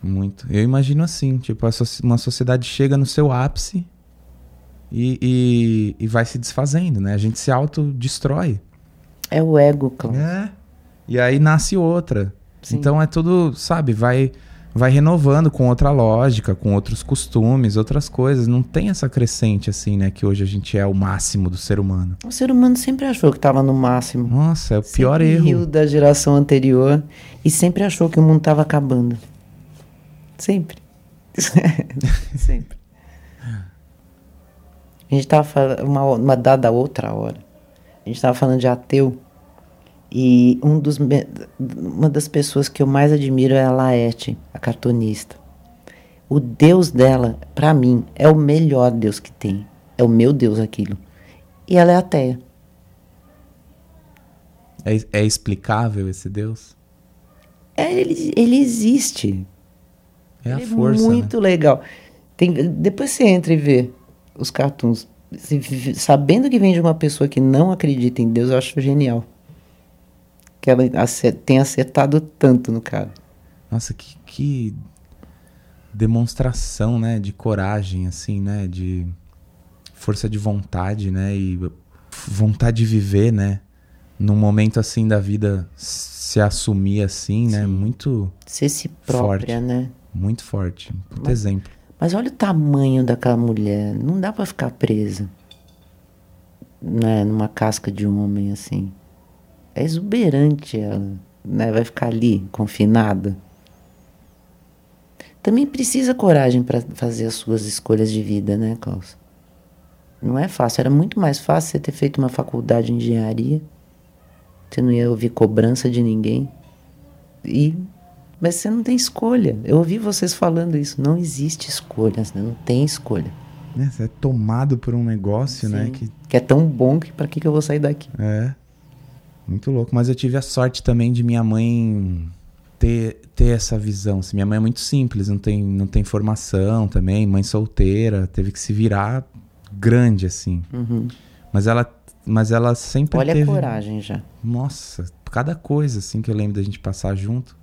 Muito. Eu imagino assim, tipo, uma sociedade chega no seu ápice e, e, e vai se desfazendo, né? A gente se autodestrói. É o ego, Klaus. É. E aí nasce outra. Sim. Então é tudo, sabe, vai vai renovando com outra lógica, com outros costumes, outras coisas. Não tem essa crescente assim, né, que hoje a gente é o máximo do ser humano. O ser humano sempre achou que estava no máximo. Nossa, é o pior sempre erro. da geração anterior e sempre achou que o mundo estava acabando. Sempre. sempre. A gente estava falando, uma, uma dada outra hora, a gente estava falando de ateu e um dos, uma das pessoas que eu mais admiro é a Laerte, a cartunista. O Deus dela, pra mim, é o melhor Deus que tem. É o meu Deus aquilo. E ela é ateia. É, é explicável esse Deus? É, ele, ele existe. É a Ele força, É né? muito legal. Tem, depois você entra e vê os cartoons. Sabendo que vem de uma pessoa que não acredita em Deus, eu acho genial. Que ela tem acertado tanto no cara. Nossa, que, que demonstração, né, de coragem, assim, né, de força de vontade, né, e vontade de viver, né, num momento assim da vida se assumir assim, né, muito, Ser si própria, Forte. né? muito forte. Puto Mas- exemplo. Mas olha o tamanho daquela mulher. Não dá pra ficar presa. Né, numa casca de um homem assim. É exuberante ela. Né? Vai ficar ali, confinada. Também precisa coragem para fazer as suas escolhas de vida, né, Klaus? Não é fácil. Era muito mais fácil você ter feito uma faculdade de engenharia. Você não ia ouvir cobrança de ninguém. E mas você não tem escolha. Eu ouvi vocês falando isso. Não existe escolha. Você não tem escolha. Né, Você é tomado por um negócio, né, Sim. que Que é tão bom que pra que, que eu vou sair daqui? É. Muito louco. Mas eu tive a sorte também de minha mãe ter, ter essa visão. assim. minha mãe é muito simples, não tem, não tem formação também, mãe solteira, teve que se virar grande, assim. Mas ela. Mas ela sempre Uhum. Olha teve. a coragem já. Nossa, cada coisa assim que eu lembro da gente passar junto.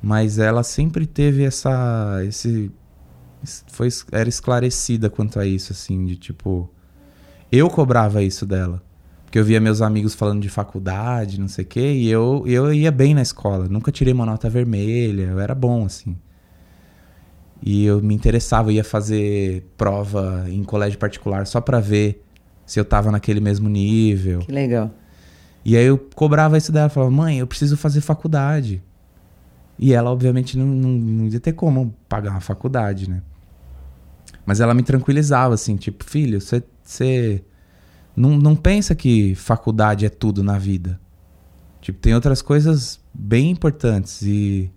Mas ela sempre teve essa. Esse. es- Foi, era esclarecida quanto a isso, assim, de tipo. Eu cobrava isso dela. Porque eu via meus amigos falando de faculdade, não sei o quê, e eu, eu ia bem na escola. Nunca tirei uma nota vermelha, eu era bom, assim. E eu me interessava, eu ia fazer prova em colégio particular só pra ver se eu tava naquele mesmo nível. Que legal. E aí eu cobrava isso dela, falava, mãe, eu preciso fazer faculdade. E ela, obviamente, não, não, não ia ter como pagar uma faculdade, né? Mas ela me tranquilizava, assim, tipo, filho, você não, não pensa que faculdade é tudo na vida. Tipo, tem outras coisas bem importantes e,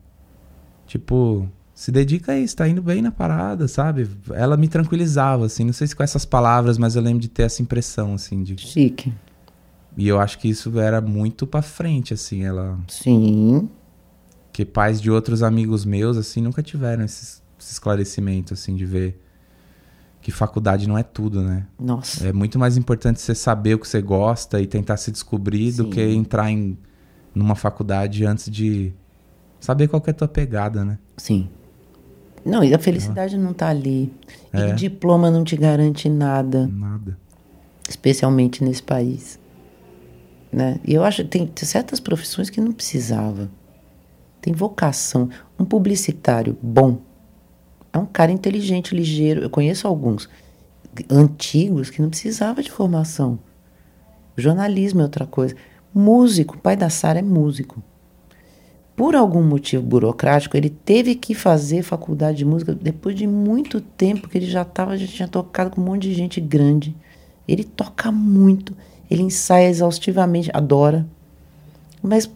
tipo, se dedica a isso, tá indo bem na parada, sabe? Ela me tranquilizava, assim, não sei se com essas palavras, mas eu lembro de ter essa impressão, assim, de Chique. e eu acho que isso era muito pra frente, assim, ela. Sim. Que pais de outros amigos meus, assim, nunca tiveram esse, esse esclarecimento, assim, de ver que faculdade não é tudo, né? Nossa. É muito mais importante você saber o que você gosta e tentar se descobrir do Sim. que entrar em numa faculdade antes de saber qual é a tua pegada, né? Sim. Não, e a felicidade não tá ali. É. E diploma não te garante nada. Nada. especialmente nesse país. Né? E eu acho que tem certas profissões que não precisava. Tem vocação. Um publicitário bom é um cara inteligente, ligeiro. Eu conheço alguns antigos que não precisava de formação. Jornalismo é outra coisa. Músico, o pai da Sara é músico. por algum motivo burocrático, ele teve que fazer faculdade de música depois de muito tempo que ele já tava, já tinha tocado com um monte de gente grande. Ele toca muito, ele ensaia exaustivamente, adora. Mas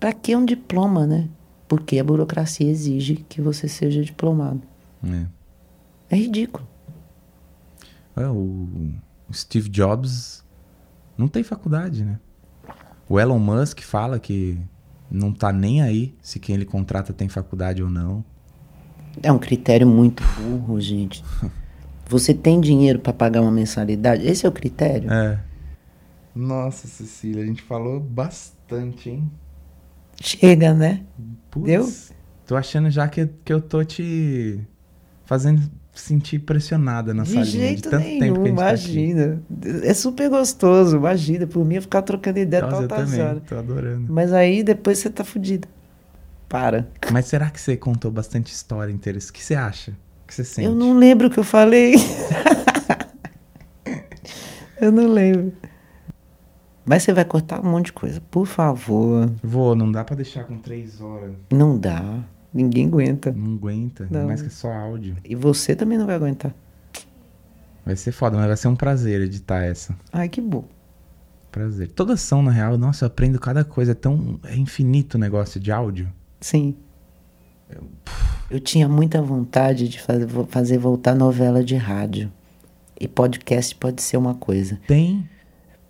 para que um diploma, né? Porque a burocracia exige que você seja diplomado. É. É ridículo. É, o Steve Jobs não tem faculdade, né? O Elon Musk fala que não tá nem aí se quem ele contrata tem faculdade ou não. É um critério muito burro, gente. Você tem dinheiro para pagar uma mensalidade? Esse é o critério? É. Nossa, Cecília, a gente falou bastante, hein? Chega, né? Putz, Deu? Tô achando já que, que eu tô te fazendo sentir pressionada na De salinha. jeito de tanto tempo nenhum, que a gente tá imagina. É super gostoso, imagina. Por mim, eu ficar trocando ideia Nossa, eu também, horas. tô adorando. Mas aí depois você tá fudido. Para. Mas será que você contou bastante história interessante? O que você acha? O que você sente? Eu não lembro o que eu falei. eu não lembro. Mas você vai cortar um monte de coisa. Por favor. Vou, não dá pra deixar com três horas. Não dá. Ninguém aguenta. Não aguenta, Não. mais que é só áudio. E você também não vai aguentar. Vai ser foda, mas vai ser um prazer editar essa. Ai, que bom. Prazer. Toda ação, na real, nossa, eu aprendo cada coisa. É tão. É infinito o negócio de áudio. Sim. Eu tinha muita vontade de fazer, fazer voltar novela de rádio. E podcast pode ser uma coisa. Tem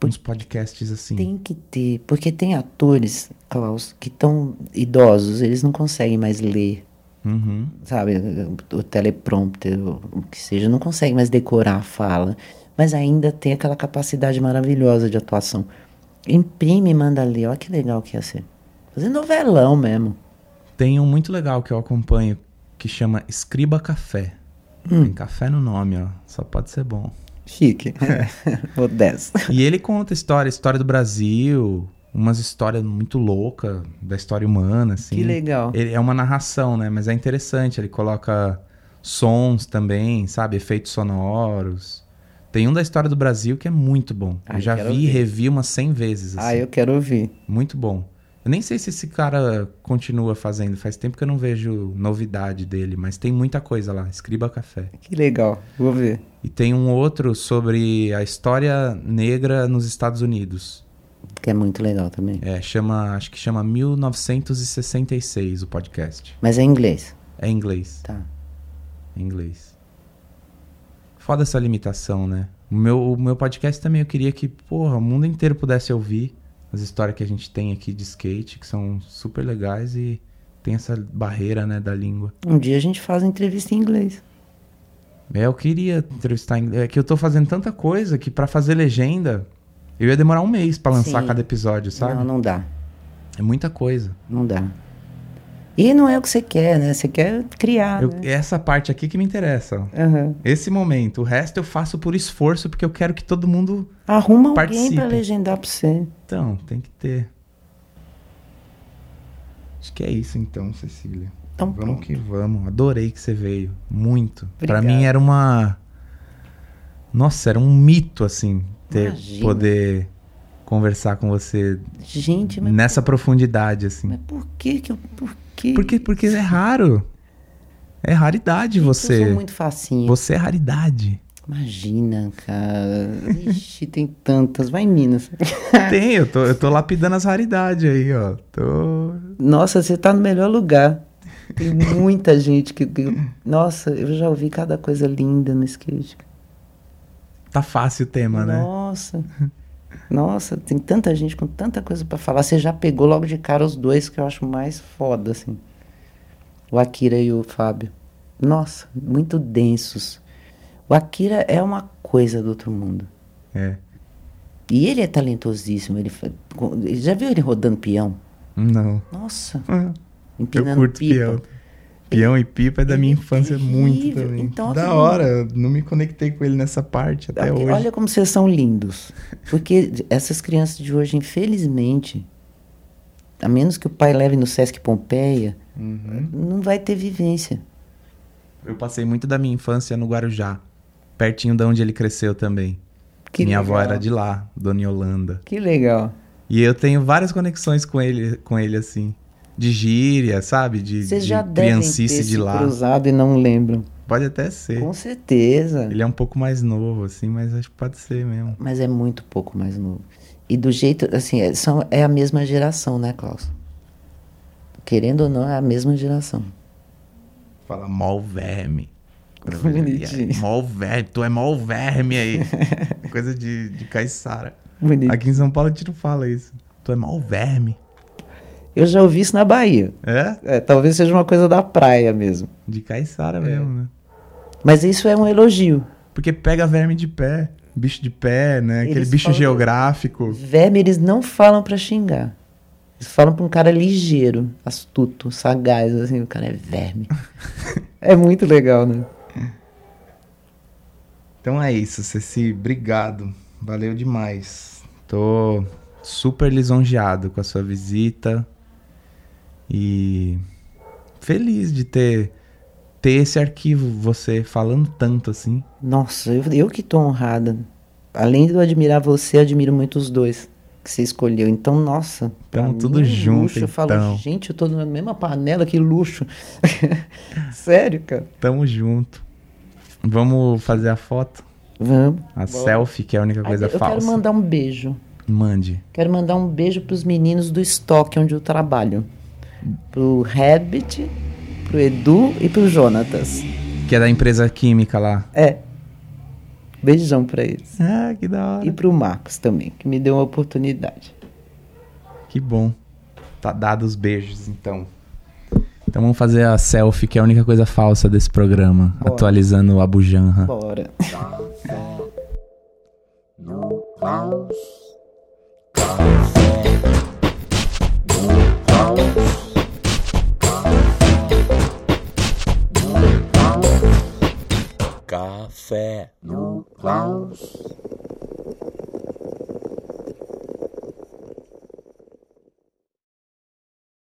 uns podcasts assim. Tem que ter, porque tem atores, Klaus, que estão idosos, eles não conseguem mais ler, Uhum. sabe, o teleprompter, o que seja, não conseguem mais decorar a fala, mas ainda tem aquela capacidade maravilhosa de atuação. Imprime e manda ler, olha que legal que ia ser. Fazer novelão mesmo. Tem um muito legal que eu acompanho que chama Escriba Café. Hum. Tem café no nome, ó. Só pode ser bom. Chique. Modesto. E ele conta história, história do Brasil, umas histórias muito loucas da história humana, assim. Que legal. Ele é uma narração, né? Mas é interessante. Ele coloca sons também, sabe? Efeitos sonoros. Tem um da história do Brasil que é muito bom. Ai, eu já vi e revi umas 100 vezes. Ah, assim. eu quero ouvir. Muito bom. Eu nem sei se esse cara continua fazendo. Faz tempo que eu não vejo novidade dele, mas tem muita coisa lá. Escriba Café. Que legal. Vou ver. E tem um outro sobre a história negra nos Estados Unidos. Que é muito legal também. É, chama, acho que chama 1966 o podcast. Mas é em inglês. É em inglês. Tá. Em inglês. Foda essa limitação, né? O meu, o meu podcast também eu queria que, porra, o mundo inteiro pudesse ouvir as histórias que a gente tem aqui de skate, que são super legais e tem essa barreira, né, da língua. Um dia a gente faz entrevista em inglês. É, eu queria entrevistar. É que eu tô fazendo tanta coisa que pra fazer legenda eu ia demorar um mês pra lançar Sim. cada episódio, sabe? Não, não dá. É muita coisa. Não dá. E não é o que você quer, né? Você quer criar, Eu- né? é essa parte aqui que me interessa. Aham. Esse momento. O resto eu faço por esforço, porque eu quero que todo mundo. Arruma alguém Participe. pra legendar pra você. Então, tem que ter. Acho que é isso então, Cecília. Então, Vamos pronto. que vamos. Adorei que você veio. Muito. Pra Obrigado. mim era uma. Nossa, era um mito, assim, ter Imagina. poder conversar com você Gente, mas, nessa profundidade, assim. mas por que que eu... Por que? Porque, porque é raro. É raridade Eu você. sou muito facinho. Você é raridade. Imagina, cara. Ixi, tem tantas. Vai em Minas. Tem, eu tô, eu tô lapidando as raridades aí, ó. Tô. Nossa, você tá no melhor lugar. Tem muita gente que... que- Nossa, eu já ouvi cada coisa linda no skate. Tá fácil o tema, né? Nossa. Nossa, tem tanta gente com tanta coisa pra falar. Você já pegou logo de cara os dois que eu acho mais foda, assim. O Akira e o Fábio. Nossa, muito densos. O Akira é uma coisa do outro mundo. É. E ele é talentosíssimo. Ele Já viu ele rodando peão? Não. Nossa, Eu empinando curto pipa. peão. Peão e pipa é da minha é infância muito terrível. também. Então, da hora, eu não me conectei com ele nessa parte até Olha- hoje. Olha como vocês são lindos. Porque essas crianças de hoje, infelizmente, a menos que o pai leve no Sesc Pompeia, Uhum. não vai ter vivência. Eu passei muito da minha infância no Guarujá, pertinho de onde ele cresceu também. Que minha legal. avó era de lá, Dona Yolanda. Que legal. E eu tenho várias conexões com ele, com ele assim. De gíria, sabe? De, Vocês de já devem ter criancice de lá. cruzado e não lembram. Pode até ser. Com certeza. Ele é um pouco mais novo, assim, mas acho que pode ser mesmo. Mas é muito pouco mais novo. E do jeito, assim, é, são, é a mesma geração, né, Klaus? Querendo ou não, é a mesma geração. Fala mol verme. Bonitinho. Mol verme, tu é mol verme aí. Coisa de, de caiçara. Bonito. Aqui em São Paulo a gente não fala isso. Tu é mol verme. Eu já ouvi isso na Bahia. É? É, talvez seja uma coisa da praia mesmo. De caiçara É. mesmo, né? Mas isso é um elogio. Porque pega verme de pé, bicho de pé, né? Aquele Eles bicho falam- geográfico. Verme, eles não falam pra xingar. Eles falam pra um cara ligeiro, astuto, sagaz, assim, o cara é verme. é muito legal, né? Então é isso, Ceci. Obrigado. Valeu demais. Tô super lisonjeado com a sua visita. E feliz de ter, ter esse arquivo, você falando tanto assim. Nossa, eu, eu que tô honrada. Além de eu admirar você, eu admiro muito os dois que você escolheu. Então, nossa. mim tudo é junto, luxo. Eu falo, então. gente, eu tô na mesma panela, que luxo. Sério, cara. Tamo junto. Vamos fazer a foto? Vamos. A selfie, que é a única coisa eu falsa. quero mandar um beijo. Mande. Quero mandar um beijo pros meninos do estoque onde eu trabalho. Pro Rabbit, pro Edu e pro Jonatas. Que é da empresa química lá. É. Beijão pra eles. Ah, que da hora. E pro Marcos também, que me deu uma oportunidade. Que bom. Tá dado os beijos, então. Então vamos fazer a selfie, que é a única coisa falsa desse programa. Bora. Atualizando o Abujanra. Bora. Café no Klaus. Café Café no Klaus.